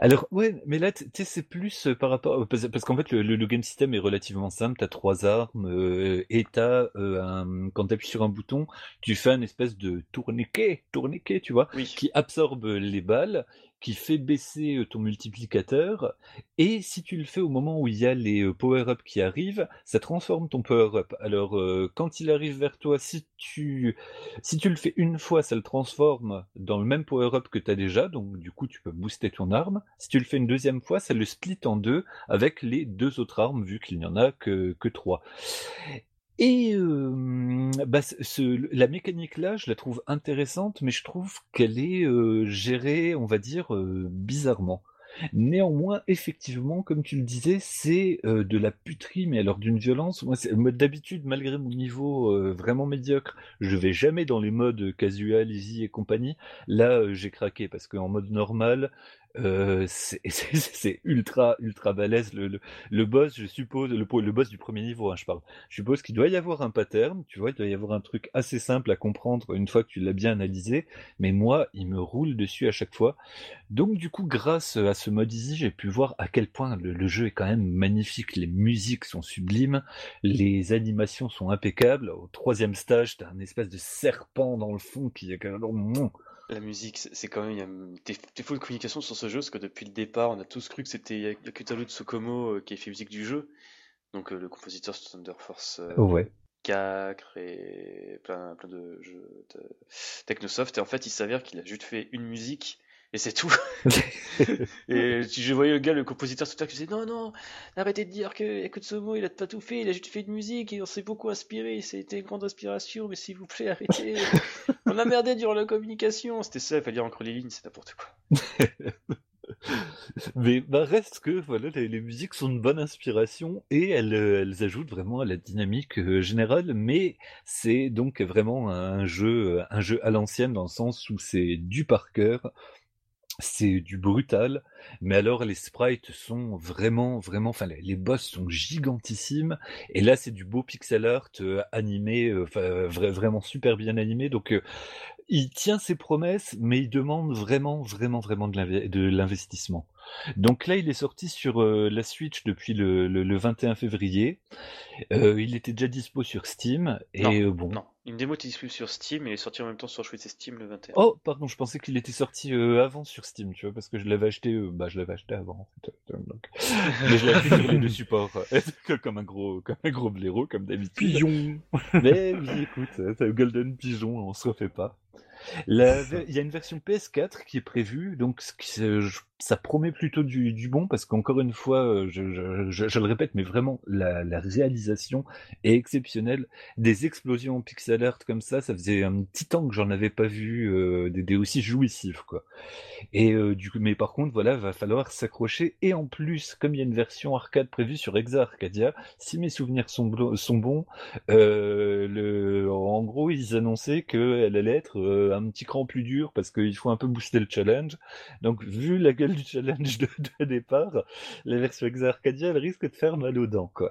Alors, ouais, mais là, tu sais, c'est plus euh, par rapport. Parce, qu'en fait, le, game system est relativement simple. T'as trois armes euh, et t'as, euh, un, quand t'appuies sur un bouton, tu fais un espèce de tourniquet, tourniquet, tu vois, qui absorbe les balles qui fait baisser ton multiplicateur, et si tu le fais au moment où il y a les power-up qui arrivent, ça transforme ton power-up. Alors, quand il arrive vers toi, si tu, si tu le fais une fois, ça le transforme dans le même power-up que tu as déjà, donc du coup tu peux booster ton arme. Si tu le fais une deuxième fois, ça le split en deux avec les deux autres armes, vu qu'il n'y en a que, que trois. Et bah, ce, la mécanique là, je la trouve intéressante, mais je trouve qu'elle est euh, gérée, on va dire, euh, bizarrement. Néanmoins, effectivement, comme tu le disais, c'est euh, de la puterie, mais alors d'une violence. Moi, d'habitude, malgré mon niveau euh, vraiment médiocre, je vais jamais dans les modes casual, easy et compagnie. Là, euh, j'ai craqué parce qu'en mode normal, euh, c'est ultra ultra balèze le, le, boss je suppose le, le boss du premier niveau hein, je parle. Je suppose qu'il doit y avoir un pattern tu vois il doit y avoir un truc assez simple à comprendre une fois que tu l'as bien analysé mais moi il me roule dessus à chaque fois. Donc du coup grâce à ce mode easy j'ai pu voir à quel point le, jeu est quand même magnifique. Les musiques sont sublimes les animations sont impeccables. Au troisième stage t'as un espèce de serpent dans le fond qui est quand même la musique, c'est quand même. Il y a des défauts de communication sur ce jeu, parce que depuis le départ, on a tous cru que c'était Yakutaro Tsukomo euh, qui a fait musique du jeu. Donc euh, le compositeur Thunder Force euh, ouais. 4 et plein, plein de jeux de Technosoft. Et en fait, il s'avère qu'il a juste fait une musique et c'est tout. et je voyais le gars, le compositeur tout à qui disait non, non, arrêtez de dire que Akutsumo il a pas tout fait, il a juste fait de musique et on s'est beaucoup inspiré, c'était une grande inspiration, mais s'il vous plaît, arrêtez. on a merdé durant la communication. C'était ça, il fallait lire entre les lignes, c'est n'importe quoi. mais bah, reste que voilà, les, musiques sont une bonne inspiration et elles, elles ajoutent vraiment à la dynamique euh, générale. Mais c'est donc vraiment un jeu, un jeu à l'ancienne dans le sens où c'est du par cœur c'est du brutal, mais alors les sprites sont vraiment, vraiment, enfin les, boss sont gigantissimes, et là c'est du beau pixel art euh, animé, euh, vraiment super bien animé, donc euh, il tient ses promesses, mais il demande vraiment, vraiment, vraiment de l'investissement. Donc là, il est sorti sur euh, la Switch depuis le, le, 21 février. Euh, il était déjà dispo sur Steam. Et non, euh, bon. Non, une démo était disponible sur Steam et il est sorti en même temps sur Switch et Steam le 21. Oh, pardon, je pensais qu'il était sorti avant sur Steam, tu vois, parce que je l'avais acheté, bah, je l'avais acheté avant, en fait. Mais je l'ai acheté sur les deux supports, comme un gros, comme un gros blaireau, comme d'habitude. Pigeon. Mais oui, écoute, Golden Pigeon, on se refait pas. Il y a une version PS4 qui est prévue, donc ça promet plutôt du, bon parce qu'encore une fois, euh, je, le répète, mais vraiment la, réalisation est exceptionnelle. Des explosions en pixel art comme ça, ça faisait un petit temps que j'en avais pas vu euh, des, aussi jouissifs quoi. Et euh, du coup, mais par contre, voilà, va falloir s'accrocher. Et en plus, comme il y a une version arcade prévue sur Exa Arcadia, si mes souvenirs sont, sont bons, le, en gros, ils annonçaient qu'elle allait être un petit cran plus dur parce qu'il faut un peu booster le challenge. Donc, vu la gueule du challenge de, départ, la version Exa Arcadia, risque de faire mal aux dents, quoi.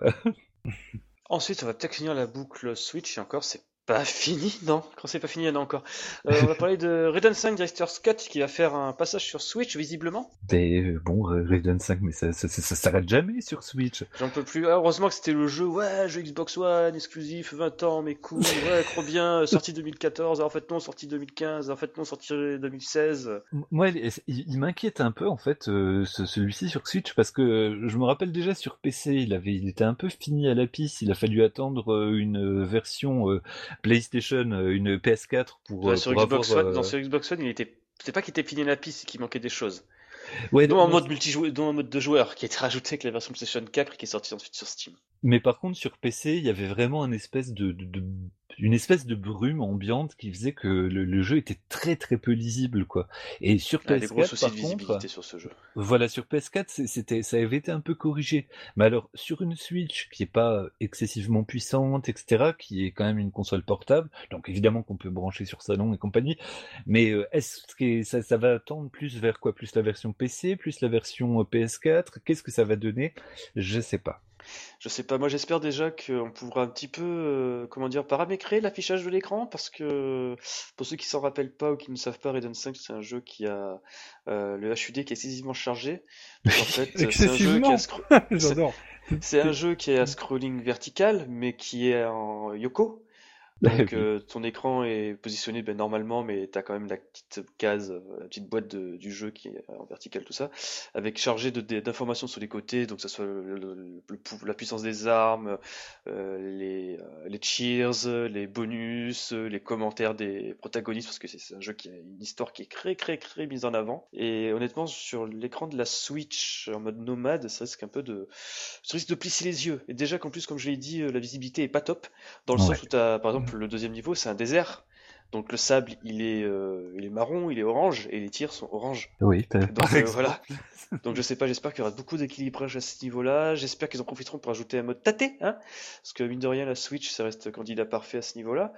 Ensuite, on va peut-être finir la boucle Switch et encore, c'est pas fini, non. Quand c'est pas fini, il y en a encore. Euh, on va parler de Raiden 5 Director's Cut qui va faire un passage sur Switch, visiblement. Mais euh, bon, Raiden 5, mais ça, ça, ça, s'arrête jamais sur Switch. J'en peux plus. Ah, heureusement que c'était le jeu, ouais, jeu Xbox One, exclusif, 20 ans, mais cool, ouais, trop bien, sorti 2014, en fait non, sorti 2015, en fait non, sorti 2016. Moi, il, m'inquiète un peu, en fait, euh, celui-ci sur Switch, parce que je me rappelle déjà sur PC, il avait, il était un peu fini à la piste, il a fallu attendre une version PlayStation, euh, une PS4 pour. Euh, sur Xbox One, dans sur Xbox One, il était. C'est pas qu'il était fini la piste, qu'il manquait des choses. Ouais, dont un mode multijoueur, dont un mode de joueur qui a été rajouté avec la version PlayStation 4 et qui est sorti ensuite sur Steam. Mais par contre, sur PC, il y avait vraiment un espèce de, de une espèce de brume ambiante qui faisait que le, jeu était très très peu lisible quoi. Et sur PS4 par contre, sur ce jeu. Voilà sur PS4 c'était ça avait été un peu corrigé. Mais alors sur une Switch qui est pas excessivement puissante etc qui est quand même une console portable donc évidemment qu'on peut brancher sur salon et compagnie. Mais euh, est-ce que ça, ça va tendre plus vers quoi? Plus la version PC, plus la version euh, PS4 Qu'est-ce que ça va donner? Je sais pas. Je sais pas, moi j'espère déjà qu'on pourra un petit peu, euh, comment dire, paramétrer l'affichage de l'écran, parce que pour ceux qui s'en rappellent pas ou qui ne savent pas, Raiden 5 c'est un jeu qui a euh, le HUD qui est excessivement chargé. en fait, c'est un jeu qui a C'est un jeu qui est à scrolling vertical, mais qui est en Yoko. Donc euh, ton écran est positionné ben, normalement, mais tu as quand même la petite case, euh, la petite boîte de, du jeu qui est en vertical, tout ça, avec chargé d'informations sur les côtés, donc que ce soit le, la puissance des armes, euh, les, euh, les cheers, les bonus, les commentaires des protagonistes, parce que c'est un jeu qui a une histoire qui est très très très mise en avant. Et honnêtement, sur l'écran de la Switch en mode nomade, ça risque un peu de, ça risque de plisser les yeux. Et déjà qu'en plus, comme je l'ai dit, la visibilité est pas top, dans le sens où tu as par exemple exemple, le deuxième niveau, c'est un désert. Donc le sable, il est, euh, il est marron, il est orange, et les tirs sont orange. Oui, par Donc euh, voilà. Donc je sais pas, j'espère qu'il y aura beaucoup d'équilibrage à ce niveau-là. J'espère qu'ils en profiteront pour ajouter un mode tâté, hein, parce que mine de rien, la Switch, ça reste candidat parfait à ce niveau-là.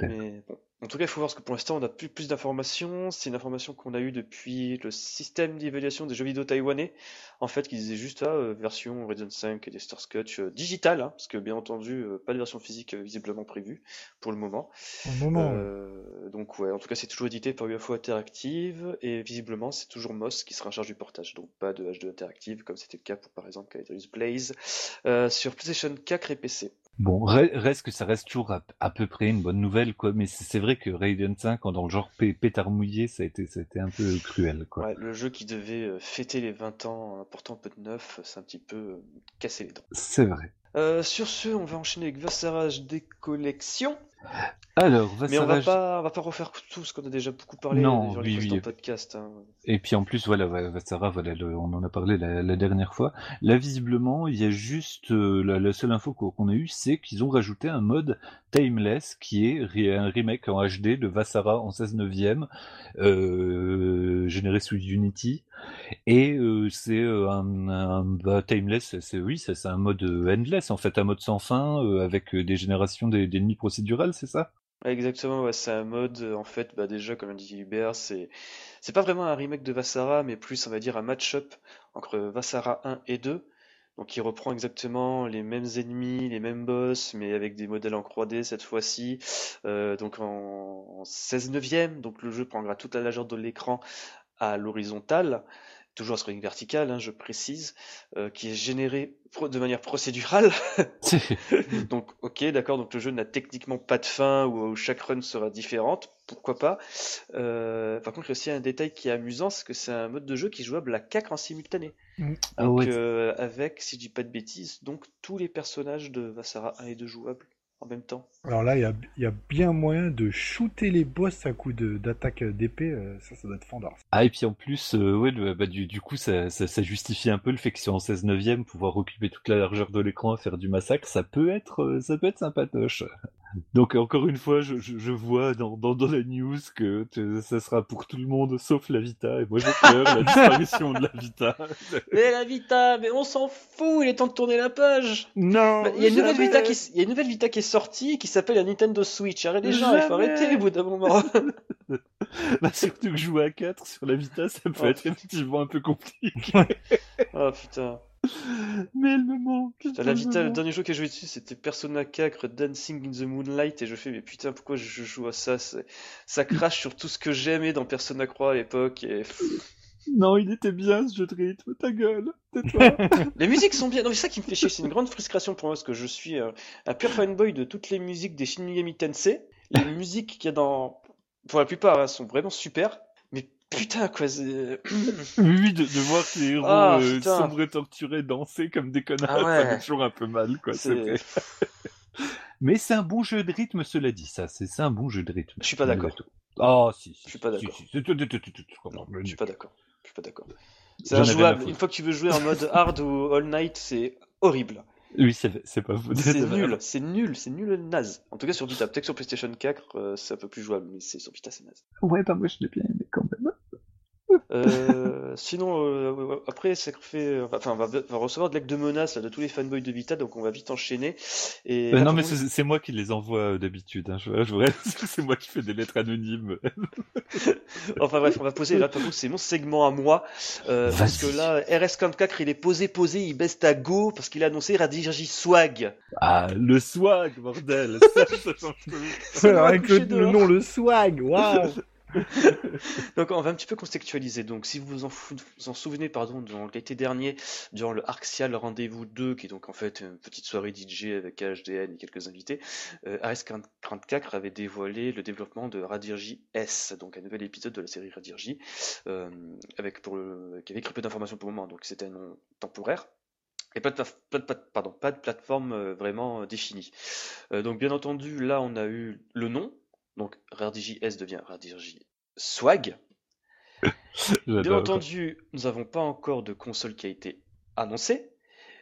Mais bon, en tout cas, il faut voir parce que pour l'instant, on a plus, plus d'informations. C'est une information qu'on a eue depuis le système d'évaluation des jeux vidéo taïwanais. En fait, qui disait juste ah, euh, version Resident 5 et des Star Scotch euh, digital, hein, parce que bien entendu, euh, pas de version physique visiblement prévue pour le moment. Moment. Euh, donc ouais, en tout cas, c'est toujours édité par UFO Interactive et visiblement, c'est toujours Moss qui sera en charge du portage. Donc pas de H2 Interactive comme c'était le cas pour par exemple Caliterius Blaze euh, sur PlayStation 4 et PC. Bon, re- reste que ça reste toujours à, à peu près une bonne nouvelle, quoi. Mais c'est vrai que Radiant 5, dans le genre pé- pétard mouillé, ça a été, ça a été un peu cruel, quoi. Ouais, le jeu qui devait euh, fêter les 20 ans en apportant un peu de neuf, c'est un petit peu euh, cassé les dents. C'est vrai. Euh, sur ce, on va enchaîner avec Vassarage des collections. Alors, Mais on va pas, on va pas refaire tout ce qu'on a déjà beaucoup parlé Non, dans oui, les précédents oui. podcasts. hein. Et puis en plus, voilà, Va- Vassara, voilà, le- on en a parlé la, la dernière fois. Là, visiblement, il y a juste euh, la, la seule info qu'on a eue, c'est qu'ils ont rajouté un mode Timeless qui est un remake en HD de Vassara en 16 neuvième, euh, généré sous Unity. Et c'est un, bah, Timeless, c'est oui, c'est un mode endless en fait, un mode sans fin avec des générations d'ennemis procédurales, c'est ça? Exactement, c'est un mode, en fait, bah déjà, comme l'a dit Hubert, c'est pas vraiment un remake de Vassara, mais plus, on va dire, un match-up entre Vassara 1 et 2. Donc, il reprend exactement les mêmes ennemis, les mêmes boss, mais avec des modèles en 3D cette fois-ci. Euh, donc, en, en 16 neuvième, donc le jeu prendra toute la largeur de l'écran à l'horizontale, toujours sur une verticale, hein, je précise, euh, qui est générée pro- de manière procédurale. Donc, ok, d'accord, donc le jeu n'a techniquement pas de fin où, où chaque run sera différente, pourquoi pas. Euh, par contre, il y a aussi un détail qui est amusant, c'est que c'est un mode de jeu qui est jouable à 4 en simultané. Ah Donc, ouais, euh, avec, si je dis pas de bêtises, donc tous les personnages de Vassara 1 et 2 jouables en même temps. Alors là, il y a, il y a bien moyen de shooter les boss à coup d'attaque d'épée. euh, ça, ça doit être fandard. Ah, et puis en plus, euh, ouais, le- bah, du, du coup, ça, ça, ça justifie un peu le fait que sur en 16 neuvième, pouvoir occuper toute la largeur de l'écran et faire du massacre, ça peut être, euh, ça peut être sympatoche. Donc encore une fois, je, je, je vois dans, dans, dans la news que te- ça sera pour tout le monde sauf la Vita, et moi j'ai peur la disparition de la Vita. Mais la Vita, mais on s'en fout, il est temps de tourner la page Non, Bah, Il y a une nouvelle. Vita qui, il y a une nouvelle Vita qui est sortie qui s'appelle la Nintendo Switch. Arrêtez les gens, il faut arrêter au bout d'un moment. Bah, surtout que jouer à 4 sur la Vita, ça peut Oh. être effectivement un peu compliqué. oh putain. Mais elle me manque. Putain, La Vita, le dernier jeu que j'ai joué dessus, c'était Persona 4 Dancing in the Moonlight, et je fais, mais putain, pourquoi je joue à ça? Ça crache sur tout ce que j'aimais dans Persona Croix à l'époque, et Non, il était bien ce jeu de rythme, ta gueule, tais-toi. Les musiques sont bien. Non, mais ça qui me fait chier. C'est une grande frustration pour moi parce que je suis euh, un pur fanboy de toutes les musiques des Shin Megami Tensei. Les musiques qu'il y a dans, pour la plupart, hein, sont vraiment super. Putain, quoi. c'est- Oui, oui, de, de voir ces héros Ah, euh, putain. sombres et torturés danser comme des connards, Ah ça fait toujours un peu mal, quoi. c'est C'est- vrai. Mais c'est un bon jeu de rythme, cela dit, ça. C'est c'est un bon jeu de rythme. Je suis pas d'accord. Ah, si, si. Je suis pas d'accord. je suis pas d'accord. Je suis pas d'accord. C'est J'en injouable. Une fois que tu veux jouer en mode hard ou all night, c'est horrible. Oui, c'est c'est pas faux. C'est vrai. nul. C'est nul. C'est nul naze. En tout cas sur Vita. Peut-être sur PlayStation 4, euh, c'est un peu plus jouable, mais c'est sur Vita, c'est naze. Ouais, bah moi je l'ai bien aimé quand même. Euh, sinon, euh, après, ça fait, enfin, on va, va recevoir de l'acte de menace là, de tous les fanboys de Vita, donc on va vite enchaîner. Et Euh, là, non, mais vous- c'est moi qui les envoie euh, d'habitude. Hein. Je, je voudrais- c'est moi qui fais des lettres anonymes. enfin bref, on va poser. Là, c'est mon segment à moi, euh, parce que là, RS44, il est posé, posé, il baisse ta go parce qu'il a annoncé Radirji Swag. Ah, le swag, bordel. Ça, ça. C'est moi Avec le, nom, le swag, waouh Donc on va un petit peu contextualiser. Donc si vous vous en, souvenez, pardon, l'été dernier, durant le Arxial Rendez-vous 2, qui est donc en fait une petite soirée DJ avec HDN et quelques invités, euh, AS44 avait dévoilé le développement de Radirji S, donc un nouvel épisode de la série Radirji, euh, avec pour qui avait très peu d'informations pour le moment, donc c'était un nom temporaire. Et pas de, plateforme vraiment définie. Donc bien entendu, là on a eu le nom, donc RareDJ S devient RareDJ Swag. Bien entendu, nous n'avons pas encore de console qui a été annoncée,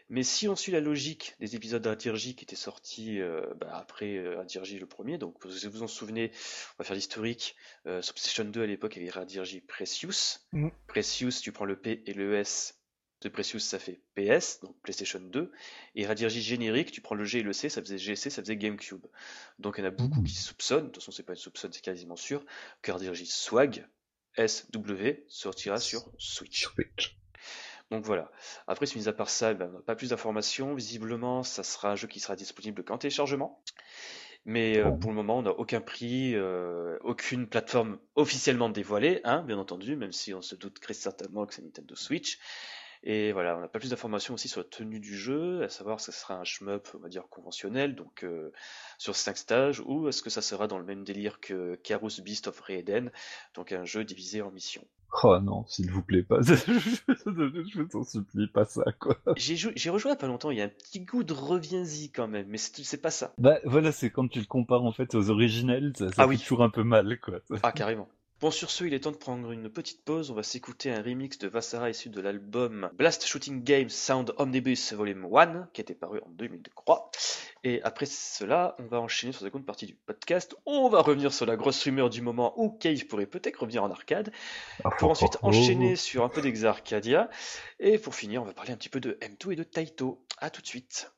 Mais si on suit la logique des épisodes d'Adirji qui étaient sortis euh, bah, après euh, Adirji le premier, donc si vous vous en souvenez, on va faire l'historique. Euh, sur PlayStation 2 à l'époque, il y avait Adirji Precious. Mhm. Precious, tu prends le P et le S de Precious, ça fait PS, donc PlayStation 2. Et Radirji générique, tu prends le G et le C, ça faisait GC, ça faisait GameCube. Donc il y en a beaucoup qui soupçonnent, de toute façon c'est pas une soupçonne, c'est quasiment sûr, que Radirji Swag, SW, sortira sur Switch. Switch. Donc voilà. Après, si mis à part ça, ben, on n'a pas plus d'informations. Visiblement, ça sera un jeu qui sera disponible qu'en téléchargement. Mais euh, pour le moment, on n'a aucun prix, euh, aucune plateforme officiellement dévoilée, hein, bien entendu, même si on se doute très certainement que c'est Nintendo Switch. Et voilà, on n'a pas plus d'informations aussi sur la tenue du jeu, à savoir si ce sera un shmup, on va dire, conventionnel, donc euh, sur 5 stages, ou est-ce que ça sera dans le même délire que Carus Beast of Raiden, donc un jeu divisé en missions. Oh non, s'il vous plaît, pas. je t'en supplie, pas ça, quoi. J'ai jou- j'ai rejoué il y a pas longtemps, il y a un petit goût de reviens-y quand même, mais c'est c'est pas ça. Bah voilà, c'est quand tu le compares en fait aux originels, ça, ça Ah fait oui. toujours un peu mal, quoi. Ah, carrément. Bon, sur ce, il est temps de prendre une petite pause. On va s'écouter un remix de Vassara issu de l'album Blast Shooting Games Sound Omnibus Volume 1, qui était paru en 2003. Et après cela, on va enchaîner sur la seconde partie du podcast. On va revenir sur la grosse rumeur du moment où Cave pourrait peut-être revenir en arcade. Pour ensuite enchaîner sur un peu d'Exarcadia. Et pour finir, on va parler un petit peu de M2 et de Taito. À tout de suite.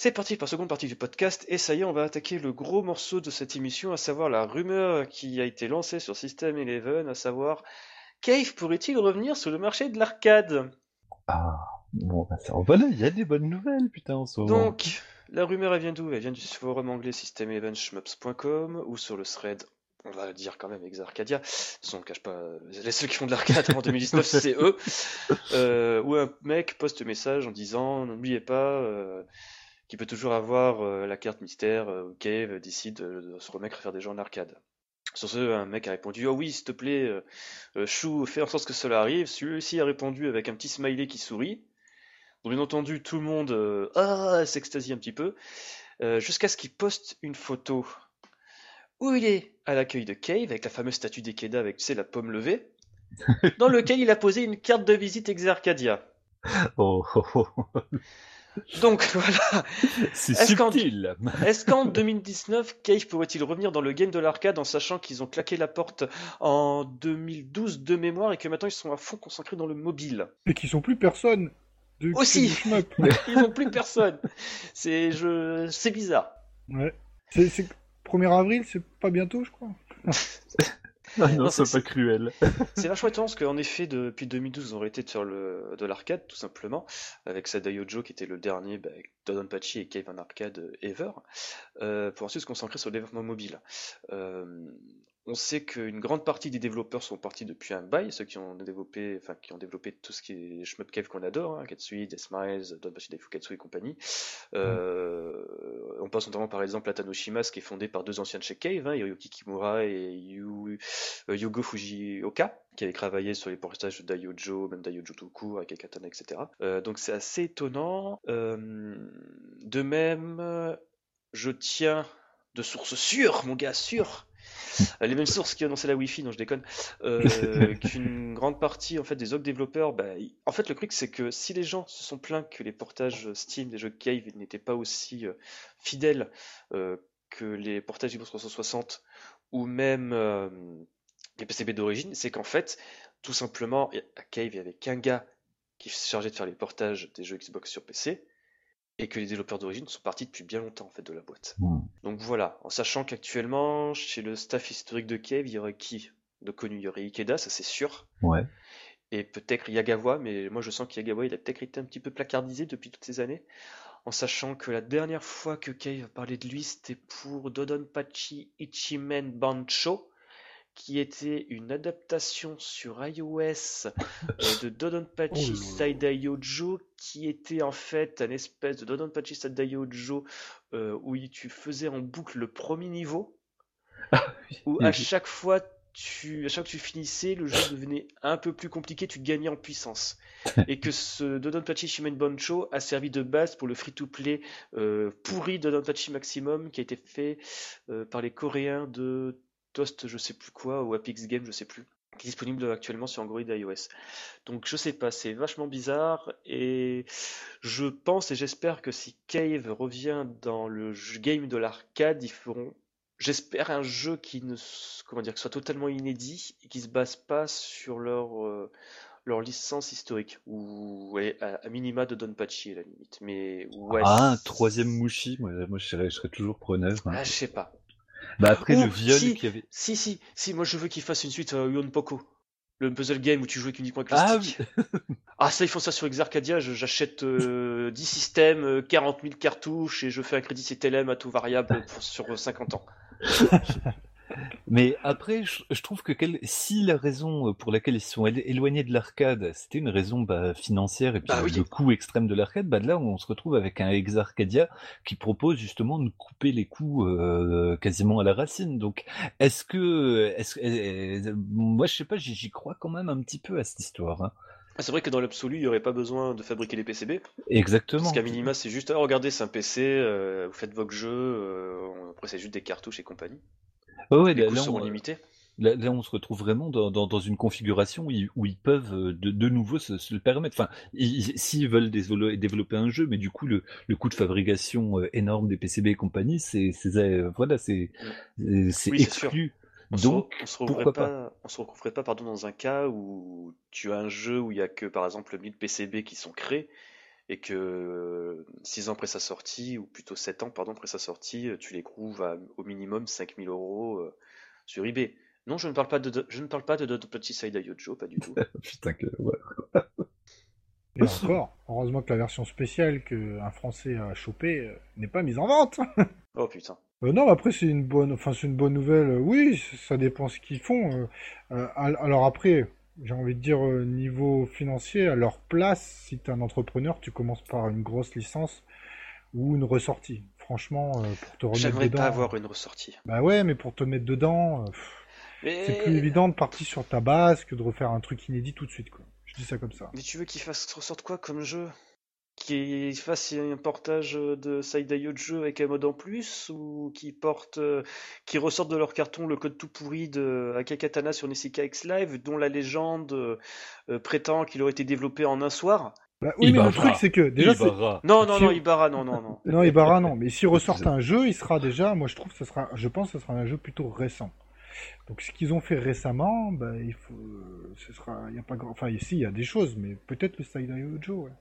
C'est parti pour la seconde partie du podcast, et ça y est, on va attaquer le gros morceau de cette émission, à savoir la rumeur qui a été lancée sur System Eleven, à savoir Cave pourrait-il revenir sur le marché de l'arcade? Ah, bon, bah ça, voilà, il y a des bonnes nouvelles, putain, en ce moment. Donc, la rumeur, elle vient d'où? Elle vient du forum anglais systemelevenshmups.com ou sur le thread, on va le dire quand même, Exarcadia. On ne cache pas, les seuls qui font de l'arcade avant 2019, c'est eux. Euh, où un mec poste message en disant N'oubliez pas euh, qu'il peut toujours avoir euh, la carte mystère euh, où Cave décide de, de se remettre à faire des jeux en arcade. Sur ce, un mec a répondu Oh oui, s'il te plaît, euh, euh, Chou, fais en sorte que cela arrive. Celui-ci a répondu avec un petit smiley qui sourit. Donc, bien entendu, tout le monde euh, ah, s'extasie un petit peu, euh, jusqu'à ce qu'il poste une photo où il est à l'accueil de Cave, avec la fameuse statue d'Ekeda avec, tu sais, la pomme levée, dans lequel il a posé une carte de visite Exarcadia. Oh, oh, oh. Donc voilà, C'est Est-ce qu'en- subtil. est-ce qu'en 2019, Cave pourrait-il revenir dans le game de l'arcade en sachant qu'ils ont claqué la porte en 2012 de mémoire et que maintenant ils sont à fond concentrés dans le mobile? Et qui sont plus personne. De Aussi. Ils n'ont plus personne. C'est je... c'est bizarre. Ouais. C'est, c'est 1er avril, c'est pas bientôt, je crois. Ah non, c'est pas cruel. C'est vachement étonnant parce qu'en effet, depuis 2012, ils ont arrêté de faire le, de l'arcade, tout simplement, avec Sadayojo qui était le dernier, bah, avec Dodonpachi et Cave en arcade euh, ever, euh, pour ensuite se concentrer sur le développement mobile. Euh, on sait qu'une grande partie des développeurs sont partis depuis un bail, ceux qui ont développé, enfin, qui ont développé tout ce qui est Shmup qu'on adore, hein, Katsui, Death Smiles, Dodonpachi Daifukatsu et compagnie. Euh, on pense notamment par exemple à Tanoshimas qui est fondé par deux anciens de chez Cave, hein, Kimura et Yu, euh, Yugo Fujioka, qui avait travaillé sur les portages de Daiojo, même Daiojo tout court, avec Katana, etc. Euh, donc c'est assez étonnant. De même, je tiens de sources sûres, mon gars, euh, les mêmes sources qui annonçaient la Wi-Fi, non je déconne, euh, qu'une grande partie en fait des autres développeurs, bah, en fait le truc c'est que si les gens se sont plaints que les portages Steam des jeux Cave n'étaient pas aussi euh, fidèles euh, que les portages Xbox 360 ou même euh, les PCB d'origine, c'est qu'en fait, tout simplement, à Cave, il y avait qu'un gars qui se chargeait de faire les portages des jeux Xbox sur PC, et que les développeurs d'origine sont partis depuis bien longtemps en fait de la boîte. Donc voilà, en sachant qu'actuellement, chez le staff historique de Cave, il y aurait qui de connu? Il y aurait Ikeda, ça c'est sûr, Ouais. et peut-être Yagawa, mais moi je sens qu'Yagawa il a peut-être été un petit peu placardisé depuis toutes ces années, en sachant que la dernière fois que Cave a parlé de lui, c'était pour Dodonpachi Ichimen Bancho, qui était une adaptation sur iOS euh, de Dodonpachi Oh. Saidaiojo, qui était en fait un espèce de Dodonpachi Saidaiojo euh, où tu faisais en boucle le premier niveau, où à chaque fois tu, à chaque fois que tu finissais, le jeu devenait un peu plus compliqué, tu gagnais en puissance. Et que ce Dodonpachi Shimen Bancho a servi de base pour le free-to-play euh, pourri Dodonpachi Maximum qui a été fait euh, par les Coréens de Toast, je sais plus quoi, ou Apix Game, je sais plus, qui est disponible actuellement sur Android et iOS. Donc je sais pas, c'est vachement bizarre et je pense et j'espère que si Cave revient dans le game de l'arcade, ils feront, j'espère, un jeu qui ne, comment dire, qui soit totalement inédit et qui se base pas sur leur euh, leur licence historique ou ouais, à, minima de Donpachi à la limite. Mais ouais. ah, un troisième Mushi, moi, moi je, serais, je serais toujours preneur. hein. Ah, je sais pas. Bah après le viol si. qu'il y avait. Si, si, si, moi je veux qu'ils fassent une suite à Yon Poco. Le puzzle game où tu jouais uniquement avec Ah. Ah, ça, ils font ça sur Exarcadia. J'achète euh, 10 systèmes, euh, 40 000 cartouches et je fais un crédit CTLM à tout variable pour- sur euh, 50 ans. Mais après, je, je trouve que quel- si la raison pour laquelle ils sont élo- éloignés de l'arcade, c'était une raison bah, financière et puis Bah le- oui. le coût extrême de l'arcade, bah là on se retrouve avec un Exarcadia qui propose justement de couper les coûts euh, quasiment à la racine. Donc est-ce que, est-ce, euh, moi je sais pas, j'y crois quand même un petit peu à cette histoire. hein. Ah, c'est vrai que dans l'absolu, il n'y aurait pas besoin de fabriquer les PCB. Exactement. Parce qu'à minima, c'est juste, ah, regardez, c'est un PC, euh, vous faites vos jeux, euh, après c'est juste des cartouches et compagnie. Ouais, Les là, coûts là, seront on, limités. Là, là, on se retrouve vraiment dans, dans, dans une configuration où ils, où ils peuvent euh, de, de nouveau se, se le permettre. Enfin, ils- s'ils veulent développer, un jeu, mais du coup, le, le coût de fabrication euh, énorme des PCB et compagnie, c'est, euh, voilà, c'est, euh, Oui, sûr. exclu. On Donc, on se retrouverait pourquoi pas, on se retrouverait pas, pardon, dans un cas où tu as un jeu où il y a que, par exemple, 1000 PCB qui sont créés et que 6 ans après sa sortie, ou plutôt 7 ans, pardon, après sa sortie, tu les trouves à, au minimum 5000 euros euh, sur eBay. Non, je ne parle pas de, de- je ne parle pas de Petit Side Yojo, pas du tout. putain que, ouais. Et encore, heureusement que la version spéciale qu'un Français a chopée euh, n'est pas mise en vente. Oh putain. Euh, non, mais après c'est une bonne, enfin c'est une bonne nouvelle. Euh, Oui, ça dépend ce qu'ils font. Euh, euh, al- alors après, j'ai envie de dire euh, niveau financier, à leur place, si t'es un entrepreneur, tu commences par une grosse licence ou une ressortie. Franchement, euh, pour te remettre J'aimerais dedans. pas avoir une ressortie. Bah ouais, mais pour te mettre dedans, euh, pff, Mais... c'est plus évident de partir sur ta base que de refaire un truc inédit tout de suite, quoi. Je dis ça comme ça. Mais tu veux qu'ils fassent ressortent quoi comme jeu? Qu'ils fassent un portage de Saidayo de jeu avec un mode en plus Ou qu'ils portent, euh, ressortent de leur carton le code tout pourri de Akakatana sur Nessica X Live, dont la légende euh, euh, prétend qu'il aurait été développé en un soir? Bah, oui, mais le Ibarra. truc c'est que déjà Ibarra. Non, non, non, Ibarra, non, non, non. Non, Ibarra, non. Mais s'ils ressortent un jeu, il sera déjà, moi je trouve que ce sera, je pense que ce sera un jeu plutôt récent. Donc ce qu'ils ont fait récemment, bah, il faut, ce sera, il y a pas grand, enfin ici il y a des choses, mais peut-être le Side Joe, ouais.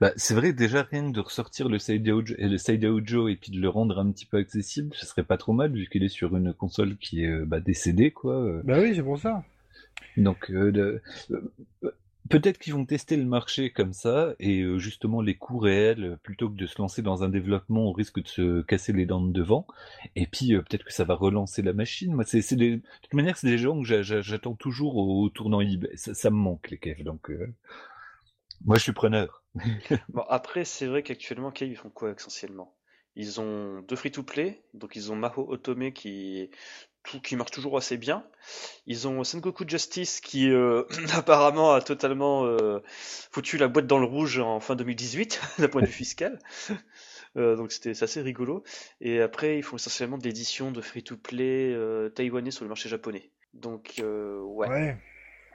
Bah, c'est vrai, déjà rien que de ressortir le Side le Side Ojo et puis de le rendre un petit peu accessible, ce serait pas trop mal vu qu'il est sur une console qui est euh, bah, décédée, quoi. euh. Bah oui, c'est pour ça. Donc, euh, de- euh, peut-être qu'ils vont tester le marché comme ça et euh, justement les coûts réels, euh, plutôt que de se lancer dans un développement au risque de se casser les dents de devant. Et puis euh, peut-être que ça va relancer la machine. Moi, c'est, des... de toute manière, c'est des gens que j'a- j'a- j'attends toujours au, tournant eBay. Ça, ça me manque les caves, donc euh, moi je suis preneur. Bon, après, c'est vrai qu'actuellement, Cave, ils font quoi essentiellement? Ils ont deux free-to-play, donc ils ont Maho Otome qui, tout, qui marche toujours assez bien. Ils ont Sengoku Justice qui euh, apparemment a totalement euh, foutu la boîte dans le rouge en fin 2018 d'un point de vue fiscal. Euh, donc c'était assez rigolo. Et après, ils font essentiellement de l'édition de free-to-play euh, taïwanais sur le marché japonais. Donc euh, ouais. Ouais.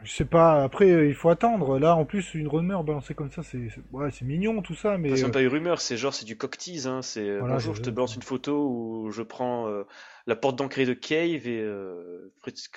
Je sais pas, après, euh, il faut attendre. Là, en plus, une rumeur balancée comme ça, c'est ouais, c'est mignon tout ça, mais. C'est euh, pas une rumeur, c'est genre c'est du cocktease, hein. C'est euh, Voilà, bonjour, je te balance une photo où je prends euh, la porte d'entrée de Cave et euh,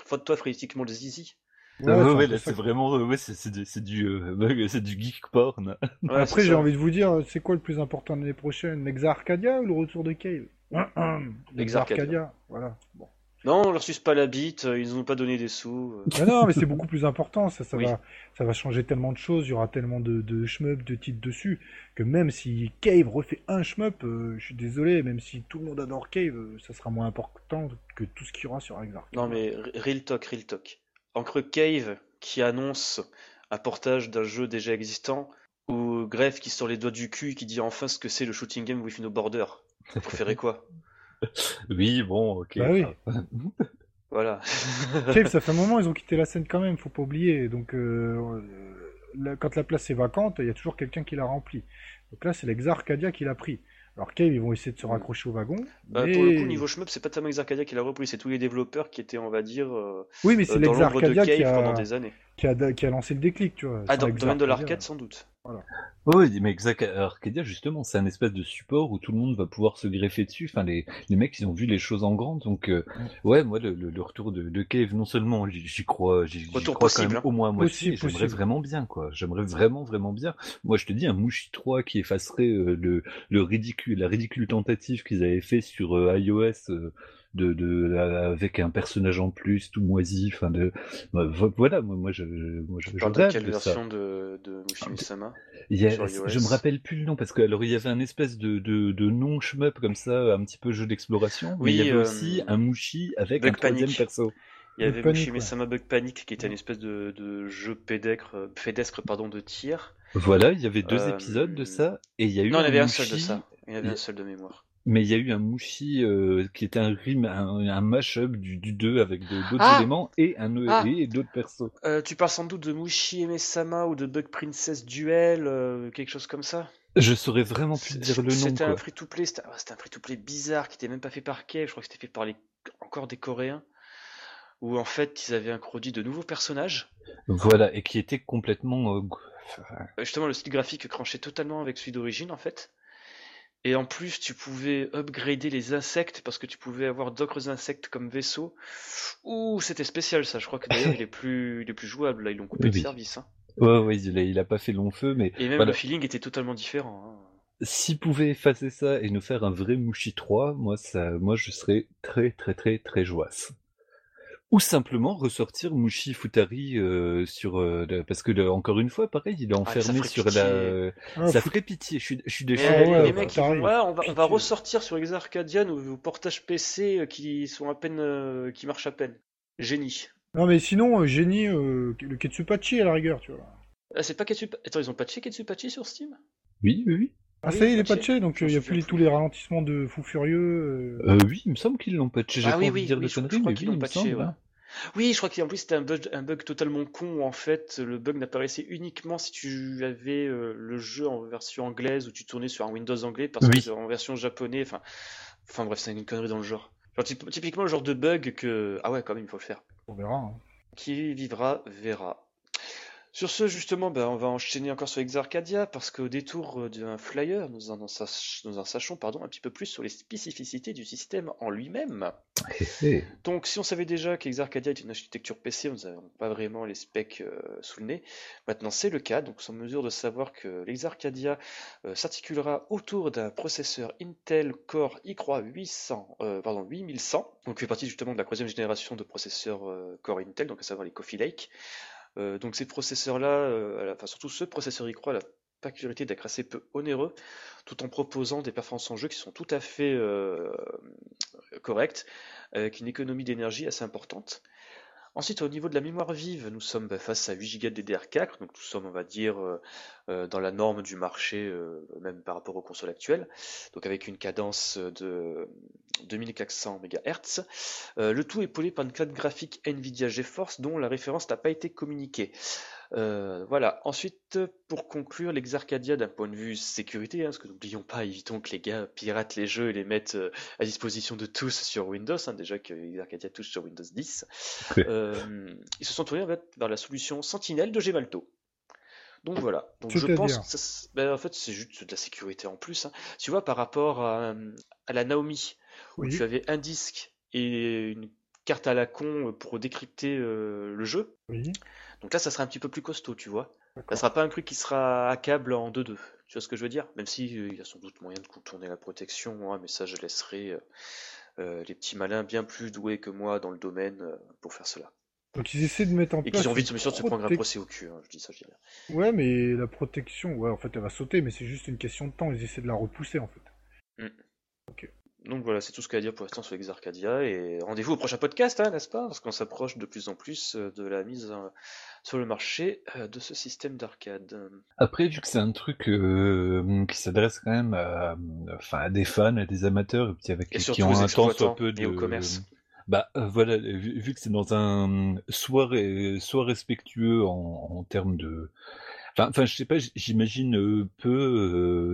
frotte-toi frénétiquement le zizi. ouais, Ah c'est ouais, ouais, c'est vraiment, ouais, c'est, c'est du, c'est du, euh, du geek porn. Ouais, Après, j'ai envie de vous dire, c'est quoi le plus important l'année prochaine? L'Exa Arcadia ou le retour de Cave? L'Exa Arcadia. Arcadia, voilà. Bon. Non, on leur suce pas la bite, euh, ils nous ont pas donné des sous. euh. Mais non, mais c'est beaucoup plus important, ça, ça, Oui. va, ça va changer tellement de choses, il y aura tellement de, de shmup, de titres dessus, que même si Cave refait un shmup, euh, je suis désolé, même si tout le monde adore Cave, euh, ça sera moins important que tout ce qu'il y aura sur Exa Arcadia. Non mais real talk, real talk. Encre Cave qui annonce un portage d'un jeu déjà existant, ou Gref qui sort les doigts du cul et qui dit enfin ce que c'est le shooting game with no border. Vous préférez quoi? Oui, bon, ok. Bah oui. Voilà. Cave, ça fait un moment, ils ont quitté la scène quand même, faut pas oublier. Donc, euh, euh, quand la place est vacante, il y a toujours quelqu'un qui la remplit. Donc là, c'est l'Exa Arcadia qui l'a pris. Alors Cave, ils vont essayer de se raccrocher au wagon. Bah, mais... Pour le coup, niveau shmup, c'est pas tellement Exarcadia qui l'a repris, c'est tous les développeurs qui étaient, on va dire, euh, Oui, mais c'est euh, dans l'ombre de Cave qui pendant des années. Qui, a, qui a lancé le déclic, tu vois. Ah, dans le domaine de l'arcade, sans doute. Oui, mais Exact Arcadia, justement, c'est un espèce de support où tout le monde va pouvoir se greffer dessus. Enfin, les, les mecs, ils ont vu les choses en grand. Donc, euh, ouais, moi, le, retour de, de Cave, non seulement j'y crois, j'y crois quand possible, même hein. au moins à moitié, j'aimerais vraiment bien, quoi. J'aimerais vraiment, vraiment bien. Moi, je te dis, un Mushi 3 qui effacerait euh, le, le ridicule, la ridicule tentative qu'ils avaient fait sur euh, iOS euh, de, de, avec un personnage en plus, tout moisi, enfin de, bah, vo- voilà, moi, moi, je, moi, je, je rêve quelle de ça. version de, de Mushimi-sama? Il y a- je me rappelle plus le nom parce que alors il y avait un espèce de, de, de non shmup comme ça, un petit peu jeu d'exploration, mais Oui, il y avait euh, aussi un Mushi avec Bug un troisième perso. Il y avait Mushimi-sama Bug Panic, qui était une espèce de, de jeu pédestre, pédestre pardon, de tir. Voilà, il y avait deux Euh, épisodes de ça et il y a eu Non, il y avait un seul de ça. Il y avait un seul de mémoire. Mais il y a eu un Mushi euh, qui était un rime, un, un mash-up du, du 2 avec d'autres Ah éléments et un Ah et d'autres persos. Euh, tu parles sans doute de Mushi Eme-sama ou de Bug Princess Duel, euh, quelque chose comme ça? Je saurais vraiment plus dire le nom C'était un free-to-play, c'était ah, c'était un free-to-play bizarre qui était même pas fait par Cave, je crois que c'était fait par les encore des Coréens, où en fait ils avaient introduit de nouveaux personnages. Voilà et qui était complètement Justement, le style graphique cranchait totalement avec celui d'origine en fait. Et en plus, tu pouvais upgrader les insectes parce que tu pouvais avoir d'autres insectes comme vaisseau. Ouh, c'était spécial ça. Je crois que d'ailleurs il est plus, il est plus jouable. Là, ils l'ont coupé de service. hein. ouais ouais il a, il a pas fait long feu mais Et même voilà. le feeling était totalement différent. hein. S'ils pouvaient effacer ça et nous faire un vrai Mushi 3, moi, ça, moi je serais très très très très joasse. Ou simplement ressortir Mushi Futari euh, sur euh, le- parce que le- encore une fois pareil il est Ah, enfermé sur pitié. la Ah, ça ferait pitié je suis je suis les, ouais, les mecs, ils ouais, on va, on va ressortir sur Exa Arcadia nos, nos portages PC euh, qui sont à peine, euh, qui marchent à peine. Génie. Non, mais sinon, euh, génie, euh, le Ketsupachi à la rigueur, tu vois. Ah, c'est pas Ketsupa... Attends, ils ont patché Ketsupachi sur Steam? oui oui oui Ah, Oui, ça y est, il est patché. donc euh, il n'y a plus les- tous les ralentissements de fou furieux. euh. Euh, oui il me semble qu'ils l'ont patché j'ai Ah pas oui, envie oui, de dire oui, de conneries crois mais qu'ils oui l'ont il me patché, semble ouais. hein. Oui, je crois qu'en plus c'était un bug, un bug totalement con où en fait le bug n'apparaissait uniquement si tu avais euh, le jeu en version anglaise ou tu tournais sur un Windows anglais parce Oui. que en version japonais, enfin, enfin bref, c'est une connerie dans le genre. Genre, typ- typiquement le genre de bug que ah ouais quand même il faut le faire. On verra. hein. Qui vivra verra. Sur ce, justement, ben, on va enchaîner encore sur Exarcadia parce qu'au détour d'un flyer, nous en, nous en sachons pardon, un petit peu plus sur les spécificités du système en lui-même. Donc, si on savait déjà qu'Exarcadia est une architecture PC, on n'avait pas vraiment les specs euh, sous le nez. Maintenant, c'est le cas. Donc, nous en mesure de savoir que l'Exarcadia euh, s'articulera autour d'un processeur Intel Core i3 800, euh, pardon, 8100. Donc, fait partie justement de la troisième génération de processeurs Core Intel, donc à savoir les Coffee Lake. Euh, donc ces processeurs-là, euh, enfin surtout ce processeur i3 a la particularité d'être assez peu onéreux, tout en proposant des performances en jeu qui sont tout à fait euh, correctes, avec une économie d'énergie assez importante. Ensuite, au niveau de la mémoire vive, nous sommes bah, face à 8 Go de DDR4, donc nous sommes, on va dire, dans la norme du marché, même par rapport aux consoles actuelles, donc avec une cadence de 2400 MHz. le tout est épaulé par une carte graphique NVIDIA GeForce dont la référence n'a pas été communiquée. Euh, voilà. Ensuite, pour conclure, l'Exarcadia d'un point de vue sécurité, hein, parce que n'oublions pas, évitons que les gars piratent les jeux et les mettent euh, à disposition de tous sur Windows, hein, déjà que l'Exarcadia touche sur Windows 10. Euh, ils se sont tournés en fait, vers la solution Sentinel de Gemalto. Donc voilà. Donc je pense que ben, en fait c'est juste de la sécurité en plus. Hein. Tu vois par rapport à, la Naomi où tu avais un disque et une carte à la con pour décrypter le jeu. Oui. Donc là, ça sera un petit peu plus costaud, tu vois. Ça sera pas un truc qui sera à câble en 2-2. Tu vois ce que je veux dire? Même s'il euh, il y a sans doute moyen de contourner la protection, hein, mais ça, je laisserai euh, euh, les petits malins bien plus doués que moi dans le domaine pour faire cela. Donc ils essaient de mettre en place. Et qu'ils ont envie de se, de se prendre un procès au cul, hein, je dis ça, je dis rien. Ouais, mais la protection, ouais, en fait, elle va sauter, mais c'est juste une question de temps. Ils essaient de la repousser, en fait. Mm. Ok. Donc voilà, c'est tout ce qu'il y a à dire pour l'instant sur Exarcadia. Et rendez-vous au prochain podcast, hein, n'est-ce pas? Parce qu'on s'approche de plus en plus euh, de la mise sur le marché euh, de ce système d'arcade. Après, vu que c'est un truc euh, qui s'adresse quand même à, enfin, à des fans, à des amateurs, et puis avec qui ont un temps un peu de. au commerce. Bah voilà, vu, que c'est dans un soit, soit respectueux en termes de Enfin, je sais pas, j'imagine euh, peu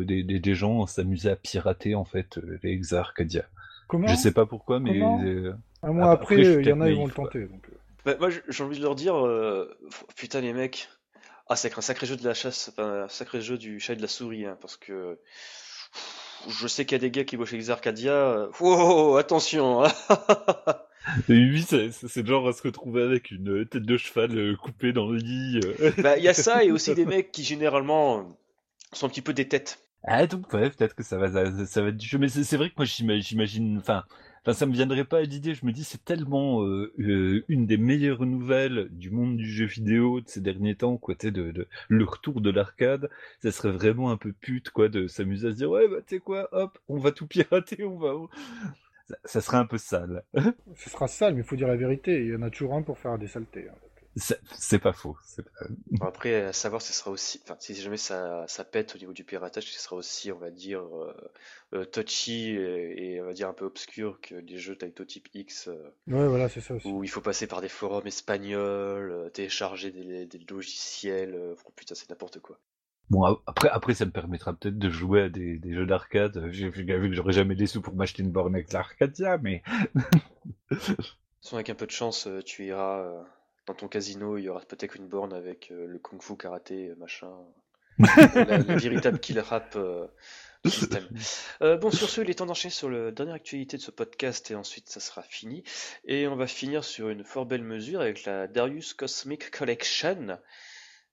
euh, des, des, gens s'amuser à pirater en fait euh, les Exarcadia. Comment Je sais pas pourquoi, mais un mois après, il y en a ils vont le tenter. Donc... Bah, moi, j'ai envie de leur dire, putain les mecs, ah c'est un sacré jeu de la chasse, un sacré jeu du chat et de la souris, hein, parce que je sais qu'il y a des gars qui bossent chez Exarcadia. Oh, attention hein. oui, c'est genre à se retrouver avec une tête de cheval euh, coupée dans le lit. Euh. Bah, il y a ça et aussi des mecs qui généralement sont un petit peu des têtes. Ah, donc, ouais, peut-être que ça va, ça, va être du jeu. Mais c'est vrai que moi, j'imagine, enfin, enfin, ça me viendrait pas à l'idée. Je me dis, c'est tellement euh, une des meilleures nouvelles du monde du jeu vidéo de ces derniers temps, quoi, tu de, de, le retour de l'arcade. Ça serait vraiment un peu pute, quoi, de s'amuser à se dire, ouais, bah, tu sais quoi, hop, on va tout pirater, on va ça, sera un peu sale. Ce sera sale, mais il faut dire la vérité. Il y en a toujours un pour faire des saletés. Hein. C'est pas faux. après, à savoir, ce sera aussi, enfin, si jamais ça, ça pète au niveau du piratage, ce sera aussi, on va dire, euh, euh, touchy et, on va dire un peu obscur que les jeux Taito-type X. Euh, ouais, voilà, c'est ça aussi. Où il faut passer par des forums espagnols, télécharger des, des logiciels. oh putain, c'est n'importe quoi. Bon, après, après, ça me permettra peut-être de jouer à des, des jeux d'arcade. J'ai vu que j'aurais jamais des sous pour m'acheter une borne avec l'Arcadia, mais. avec un peu de chance, euh, tu iras euh, dans ton casino, il y aura peut-être une borne avec euh, le kung fu karaté, machin. le véritable kill rap système. bon, sur ce, il est temps d'enchaîner sur la dernière actualité de ce podcast et ensuite ça sera fini. Et on va finir sur une fort belle mesure avec la Darius Cosmic Collection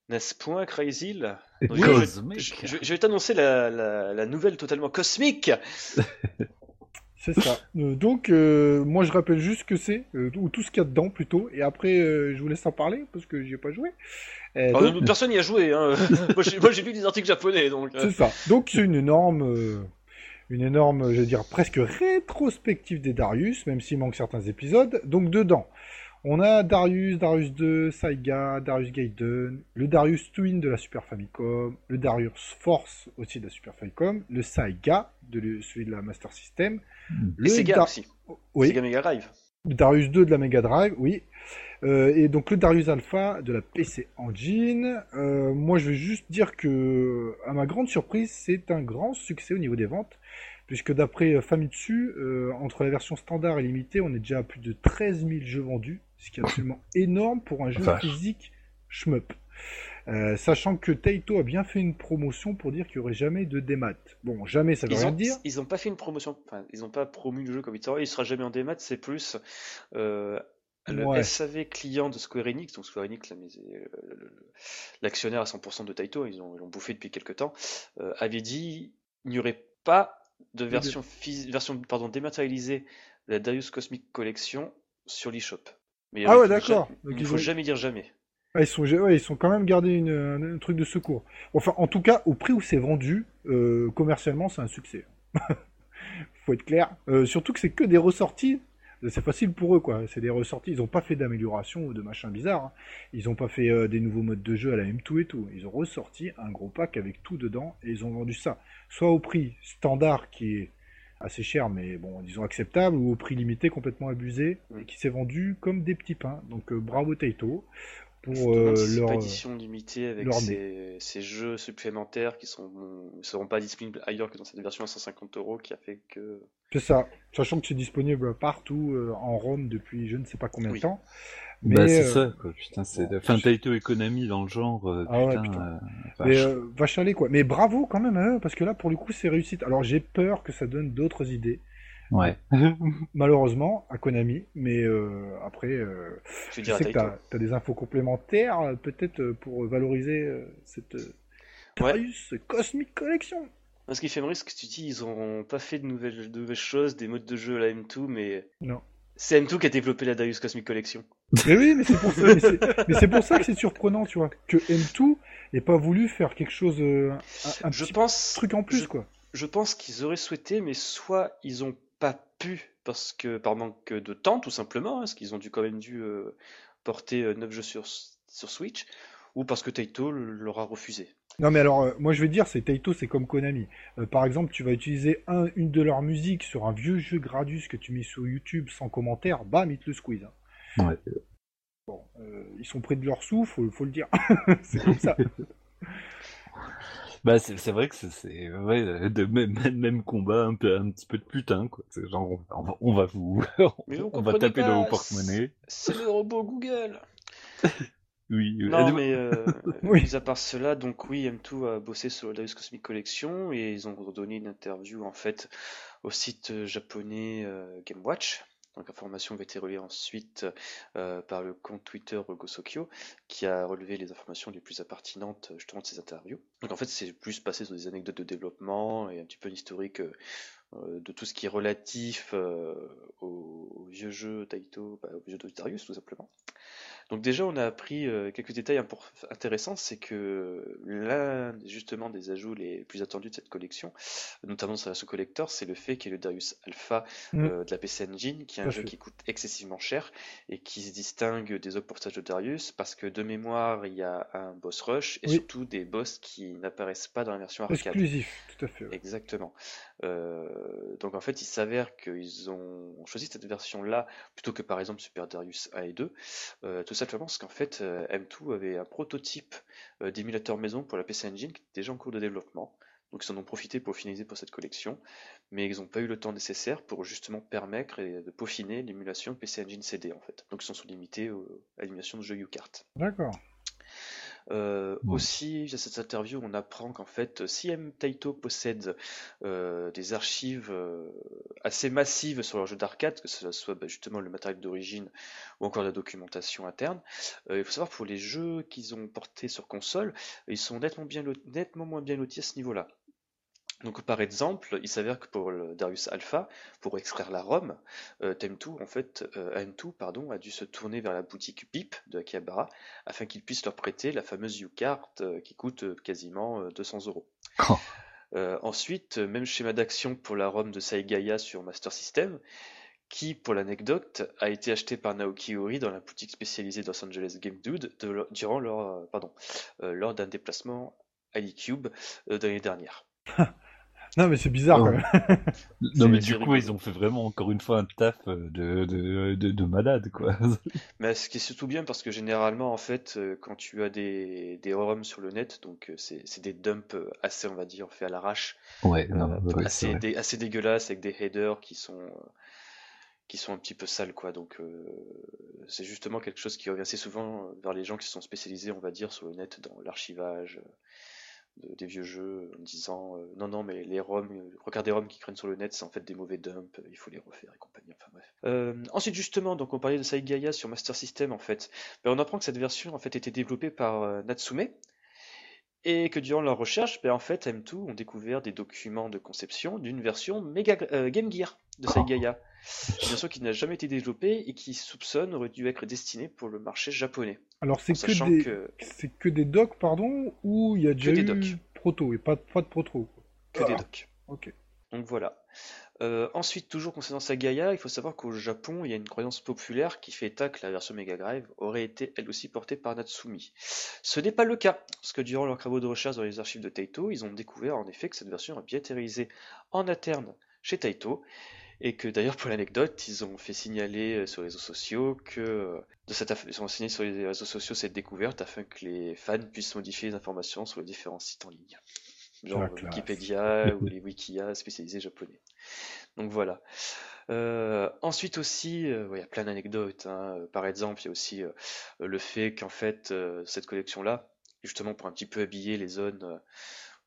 n'est-ce point, Crazy je, vais t'annoncer la, nouvelle totalement cosmique. c'est ça. Euh, donc, euh, moi, je rappelle juste que c'est, euh, ou tout ce qu'il y a dedans plutôt, et après, je vous laisse en parler parce que j'ai pas joué. Ah, personne n'y a joué. Hein. moi, j'ai lu des articles japonais, donc. C'est ça. Donc, c'est une énorme une énorme, je veux dire, presque rétrospective des Darius, même s'il manque certains épisodes. Donc dedans, on a Darius, Darius 2, Saiga, Darius Gaiden, le Darius Twin de la Super Famicom, le Darius Force aussi de la Super Famicom, le Saiga, de celui de la Master System, hmm. le Sega aussi. Oui. Sega Mega Drive. Le Darius 2 de la Mega Drive, oui. Euh, et donc le Darius Alpha de la PC Engine. Euh, moi, je vais juste dire que, à ma grande surprise, c'est un grand succès au niveau des ventes puisque d'après Famitsu, euh, entre la version standard et limitée, on est déjà à plus de 13 000 jeux vendus, ce qui est absolument énorme pour un jeu physique shmup. Euh, sachant que Taito a bien fait une promotion pour dire qu'il n'y aurait jamais de démat. Bon, jamais, ça veut Ils rien ont, dire. ils ont pas fait une promotion, enfin, ils ont pas promu le jeu comme il sera, il sera jamais en démat, c'est plus euh, le Ouais. SAV client de Square Enix, donc Square Enix, la- euh, l'actionnaire à 100% de Taito, ils ont, ils l'ont bouffé depuis quelques temps, euh, avait dit il n'y aurait pas de version, version pardon, dématérialisée de la Darius Cosmic Collection sur l'eShop. Mais Ah ouais, d'accord. Il ils faut jamais dire jamais. Ah, ils sont, ouais, ils sont quand même gardés une, un, un truc de secours. Enfin, en tout cas, au prix où c'est vendu, euh, commercialement, c'est un succès. Faut être clair. Euh, surtout que c'est que des ressorties. C'est facile pour eux, quoi. C'est des ressorties. Ils n'ont pas fait d'amélioration ou de machin bizarre. hein. Ils n'ont pas fait euh, des nouveaux modes de jeu à la M2 et tout. Ils ont ressorti un gros pack avec tout dedans et ils ont vendu ça. Soit au prix standard qui est assez cher, mais bon, disons acceptable, ou au prix limité complètement abusé et qui s'est vendu comme des petits pains. Donc euh, bravo Taito pour demande euh, si leur. édition limitée avec leur ces, ces jeux supplémentaires qui sont, ne seront pas disponibles ailleurs que dans cette version à 150 euros qui a fait que. C'est ça. Sachant que c'est disponible partout euh, en ROM depuis je ne sais pas combien Oui. de temps. bah, c'est euh, ça, quoi. Putain, c'est. bon, Enfin, je- Taito et Konami dans le genre. euh, Ah ouais, putain. Mais vache. euh, va chialer quoi. Mais bravo quand même, hein, parce que là pour le coup c'est réussite. Alors j'ai peur que ça donne d'autres idées, Ouais. malheureusement à Konami. Mais euh, après, euh, Je sais que t'as as des infos complémentaires euh, peut-être pour valoriser cette Ouais. Darius Cosmic Collection. Ce qui fait me rire, c'est que tu dis, ils ont pas fait de nouvelles, de nouvelles choses, des modes de jeu à la M2, mais Non. c'est M2 qui a développé la Darius Cosmic Collection. Mais oui, mais c'est pour ça. pour que c'est surprenant, tu vois, que M2 n'ait pas voulu faire quelque chose, un, un Je petit pense, truc en plus je- quoi. je pense qu'ils auraient souhaité, mais soit ils ont pas pu parce que par manque de temps, tout simplement, hein, parce qu'ils ont dû quand même dû euh, porter 9 jeux sur, sur Switch, ou parce que Taito leur a refusé. Non mais alors, euh, moi je vais dire, c'est Taito, c'est comme Konami. Euh, par exemple, tu vas utiliser un, une de leurs musiques sur un vieux jeu Gradus que tu mets sur YouTube sans commentaire, bam, ils te le squeeze. hein. Ouais. Bon, euh, ils sont près de leur souffle, faut, faut le dire. c'est comme ça. Bah, c'est c'est vrai que c'est- c'est ouais, de même, même, combat, un, peu, un petit peu de putain, quoi. C'est genre, on va, on va vous. On va taper pas, dans vos porte-monnaies. C'est le robot Google. Oui. oui. Non, mais euh, Oui. mis à part cela, donc oui, M2 a bossé sur la Cosmic Collection et ils ont donné une interview en fait au site euh, japonais euh, GameWatch. Donc l'information avait été relayée ensuite euh, par le compte Twitter Gosokyo qui a relevé les informations les plus pertinentes euh, justement de ces interviews. Donc en fait c'est plus passé sur des anecdotes de développement et un petit peu l'historique euh, de tout ce qui est relatif au, vieux jeu Taito, bah, au vieux jeu Darius tout simplement. Donc déjà, on a appris euh, quelques détails impor- intéressants, c'est que l'un des- justement des ajouts les plus attendus de cette collection, notamment sur la sous-collector, c'est le fait qu'il y ait le Darius Alpha Mm. euh, de la PC Engine, qui est un jeu qui coûte excessivement cher et qui se distingue des autres portages de Darius parce que de mémoire, il y a un boss rush et Oui. surtout des boss qui n'apparaissent pas dans la version arcade. Exclusif, tout à fait. ouais. Exactement. Euh, donc en fait, il s'avère qu'ils ont choisi cette version-là plutôt que par exemple Super Darius 1 et 2, euh, tout simplement parce qu'en fait, euh, M2 avait un prototype euh, d'émulateur maison pour la PC Engine qui était déjà en cours de développement. Donc ils en ont profité pour finaliser pour cette collection, mais ils n'ont pas eu le temps nécessaire pour justement permettre et de peaufiner l'émulation PC Engine CD en fait. Donc ils sont limités à l'émulation de jeux U-Cart. D'accord. Euh, Ouais. Aussi, à cette interview, on apprend qu'en fait, si M Taito possède euh, des archives euh, assez massives sur leur jeu d'arcade, que ce soit bah, justement le matériel d'origine ou encore la documentation interne, euh, il faut savoir pour les jeux qu'ils ont portés sur console, ils sont nettement, bien nettement moins bien lotis à ce niveau-là. Donc par exemple, il s'avère que pour le Darius Alpha, pour extraire la ROM, euh, Tem2, en fait, euh, AM2 pardon, a dû se tourner vers la boutique BIP de Akihabara afin qu'ils puissent leur prêter la fameuse U-Card euh, qui coûte euh, quasiment euh, 200 euros. Oh. Euh, ensuite, euh, même schéma d'action pour la ROM de Saigaya sur Master System, qui, pour l'anecdote, a été acheté par Naoki Ori dans la boutique spécialisée de Los Angeles Game Dude de durant leur, euh, pardon, euh, lors d'un déplacement à l'eCube euh, l'année dernière. Non mais c'est bizarre quand même. Non, mais du coup, rigolo. ils ont fait vraiment encore une fois un taf euh, de, de, de, de malade, quoi. Mais ce qui est surtout bien parce que généralement, en fait, euh, quand tu as des, des ROM sur le net, donc euh, c'est c'est des dumps assez, on va dire, faits à l'arrache, Ouais, euh, non, ouais, assez, dé- assez dégueulasses avec des headers qui sont, euh, qui sont un petit peu sales, quoi. Donc, euh, c'est justement quelque chose qui revient assez souvent vers les gens qui sont spécialisés, on va dire, sur le net dans l'archivage de- des vieux jeux, en disant euh, non, non, mais les ROM, euh, regardez les ROM qui traînent sur le net, c'est en fait des mauvais dumps, il faut les refaire et compagnie. Enfin bref. Euh, ensuite, justement, donc on parlait de Saigaya sur Master System, en fait. Ben, on apprend que cette version, en fait, était développée par euh, Natsume. Et que durant leur recherche, ben, en fait, M2 ont découvert des documents de conception d'une version Mega, euh, Game Gear de Saigaya. Une version qui n'a jamais été développée et qui soupçonne aurait dû être destinée pour le marché japonais. Alors c'est que des, que, c'est que des docs, pardon, ou il y a déjà des docs. proto et pas, pas de proto. que des docs. Ok. Donc voilà. Euh, ensuite, toujours concernant Sagaya, il faut savoir qu'au Japon, il y a une croyance populaire qui fait état que la version Mega Drive aurait été elle aussi portée par Natsumi. Ce n'est pas le cas, parce que durant leurs travaux de recherche dans les archives de Taito, ils ont découvert en effet que cette version a bien été réalisée en interne chez Taito, et que d'ailleurs pour l'anecdote, ils ont fait signaler euh, sur les réseaux sociaux que euh, de cette aff- ils ont signé sur les réseaux sociaux cette découverte afin que les fans puissent modifier les informations sur les différents sites en ligne, genre euh. Wikipédia ou les Wikia spécialisés japonais. Donc voilà. Euh, ensuite aussi, euh, ouais, il y a plein d'anecdotes. hein. Par exemple, il y a aussi euh, le fait qu'en fait cette collection-là, justement pour un petit peu habiller les zones,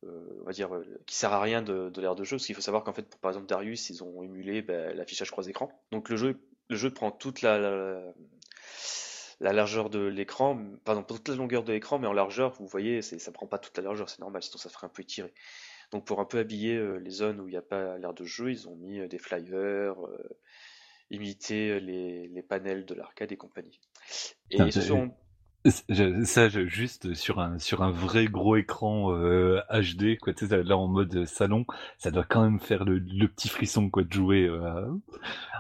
on va dire, euh, qui sert à rien de, de l'ère de jeu, parce qu'il faut savoir qu'en fait, pour par exemple Darius, ils ont émulé ben, l'affichage croix écran. Donc le jeu, le jeu prend toute la, la, la largeur de l'écran, pardon, pas toute la longueur de l'écran, mais en largeur, vous voyez, ça prend pas toute la largeur, c'est normal, sinon ça ferait un peu étiré. Donc pour un peu habiller euh, les zones où il n'y a pas l'air de jeu, ils ont mis euh, des flyers, euh, imiter euh, les, les panels de l'arcade et compagnie. Et ils se sont... Ça, juste sur un sur un vrai gros écran euh, HD, quoi, tu sais, là en mode salon, ça doit quand même faire le, petit frisson, quoi, de jouer euh,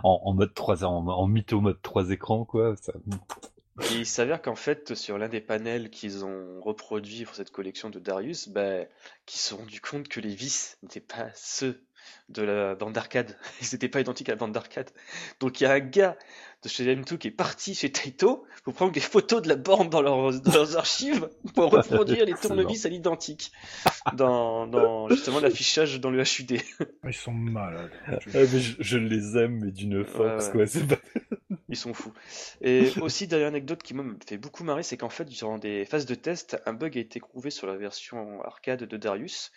en, mode 3 en, mytho mode 3 écrans, quoi. Il s'avère qu'en fait, sur l'un des panels qu'ils ont reproduit pour cette collection de Darius, ben, qu'ils se sont rendus compte que les vis n'étaient pas ceux de la bande d'arcade. Ils n'étaient pas identiques à la bande d'arcade. Donc il y a un gars de chez M2 qui est parti chez Taito pour prendre des photos de la borne dans leurs, dans leurs archives pour reproduire les tournevis à l'identique dans, dans justement l'affichage dans le HUD. Ils sont malades. Ah, mais je, je les aime, mais d'une force, ouais. quoi. C'est pas... Ils sont fous. Et aussi, dernière anecdote qui me fait beaucoup marrer, c'est qu'en fait, durant des phases de test, un bug a été trouvé sur la version arcade de Darius,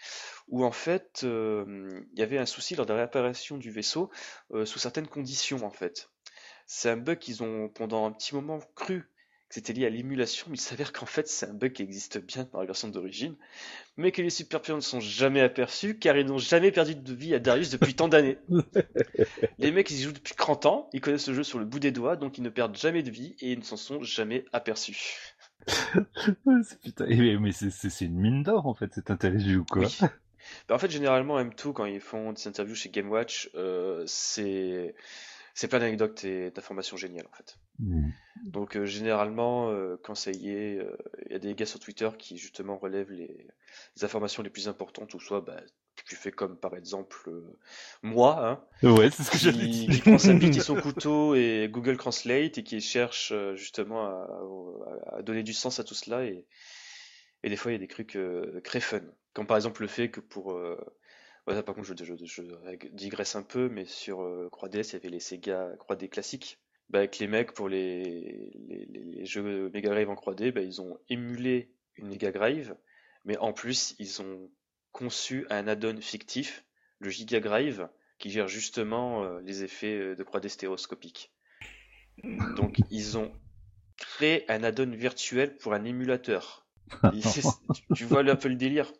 où en fait, euh, il y avait un souci lors de la réapparition du vaisseau euh, sous certaines conditions, en fait. C'est un bug qu'ils ont pendant un petit moment cru que c'était lié à l'émulation, mais il s'avère qu'en fait, c'est un bug qui existe bien dans la version d'origine, mais que les super ne sont jamais aperçus, car ils n'ont jamais perdu de vie à Darius depuis tant d'années. Les mecs, ils y jouent depuis 30 ans, ils connaissent le jeu sur le bout des doigts, donc ils ne perdent jamais de vie et ils ne s'en sont jamais aperçus. putain, mais c'est- une mine d'or, en fait, cette interview, quoi? Oui. Bah, en fait, généralement, M2, quand ils font des interviews chez GameWatch, euh, c'est c'est plein d'anecdotes et d'informations géniales, en fait. Mm. Donc, euh, généralement, euh, quand ça y est, euh, il y a des gars sur Twitter qui, justement, relèvent les, les informations les plus importantes, ou soit, bah, tu fais comme, par exemple, euh, moi, hein, Ouais, c'est ce que qui, dire. qui prend sa bite et son couteau et Google Translate et qui cherche euh, justement à, à- à donner du sens à tout cela et, et des fois il y a des trucs euh, très fun comme par exemple le fait que pour euh, ouais, ça, par contre je, je, je digresse un peu mais sur euh, 3DS il y avait les Sega 3D classiques bah, avec les mecs pour les, les, les- jeux Mega Drive en 3D bah, ils ont émulé une Mega Drive mais en plus ils ont conçu un add-on fictif le Giga Drive qui gère justement euh, les effets euh, de 3D stéréoscopique. Donc ils ont créé un add-on virtuel pour un émulateur. Et c'est- tu, tu vois un peu le délire?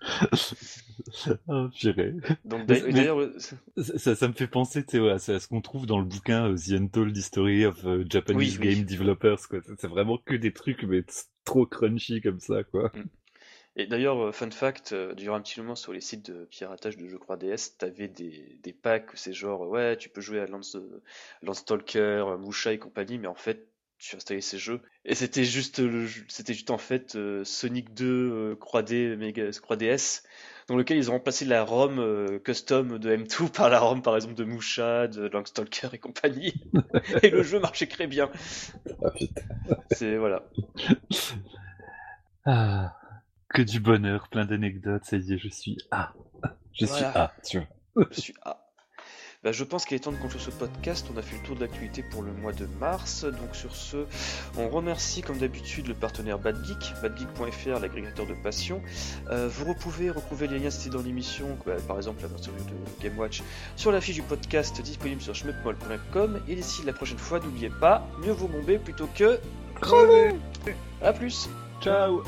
Oh, purée. Donc d'ailleurs, Ça, ça, ça me fait penser tu ouais, à ce qu'on trouve dans le bouquin euh, The Untold History of euh, Japanese Oui, oui. Game Developers. quoi. C'est- vraiment que des trucs mais trop crunchy comme ça. quoi. et d'ailleurs, euh, fun fact, durant un petit moment sur les sites de piratage de jeux 3DS, t'avais des, des packs, c'est genre, ouais, tu peux jouer à Lance, Landstalker, euh, Musha et compagnie, mais en fait, tu installais ces jeux. Et c'était juste, jeu- c'était juste en fait euh, Sonic 2 euh, 3D, Mega, 3DS, dans lequel ils ont remplacé la ROM euh, custom de M2 par la ROM par exemple de Musha, de Landstalker et compagnie. et le jeu marchait très bien. Ah putain. C'est voilà. Ah, que du bonheur, plein d'anecdotes. Ça y est, je suis A. Je suis. A, tu vois. Je suis ah. Bah, je pense qu'il est temps de conclure ce podcast. On a fait le tour de l'actualité pour le mois de mars. Donc sur ce, on remercie comme d'habitude le partenaire Bad Geek, badgeek.fr, l'agrégateur de passion. Euh, vous pouvez retrouver les liens cités dans l'émission, bah, par exemple la version de Game Watch, sur la fiche du podcast disponible sur schmutmol.com. Et d'ici la prochaine fois, n'oubliez pas, mieux vaut bomber plutôt que Crever A plus Ciao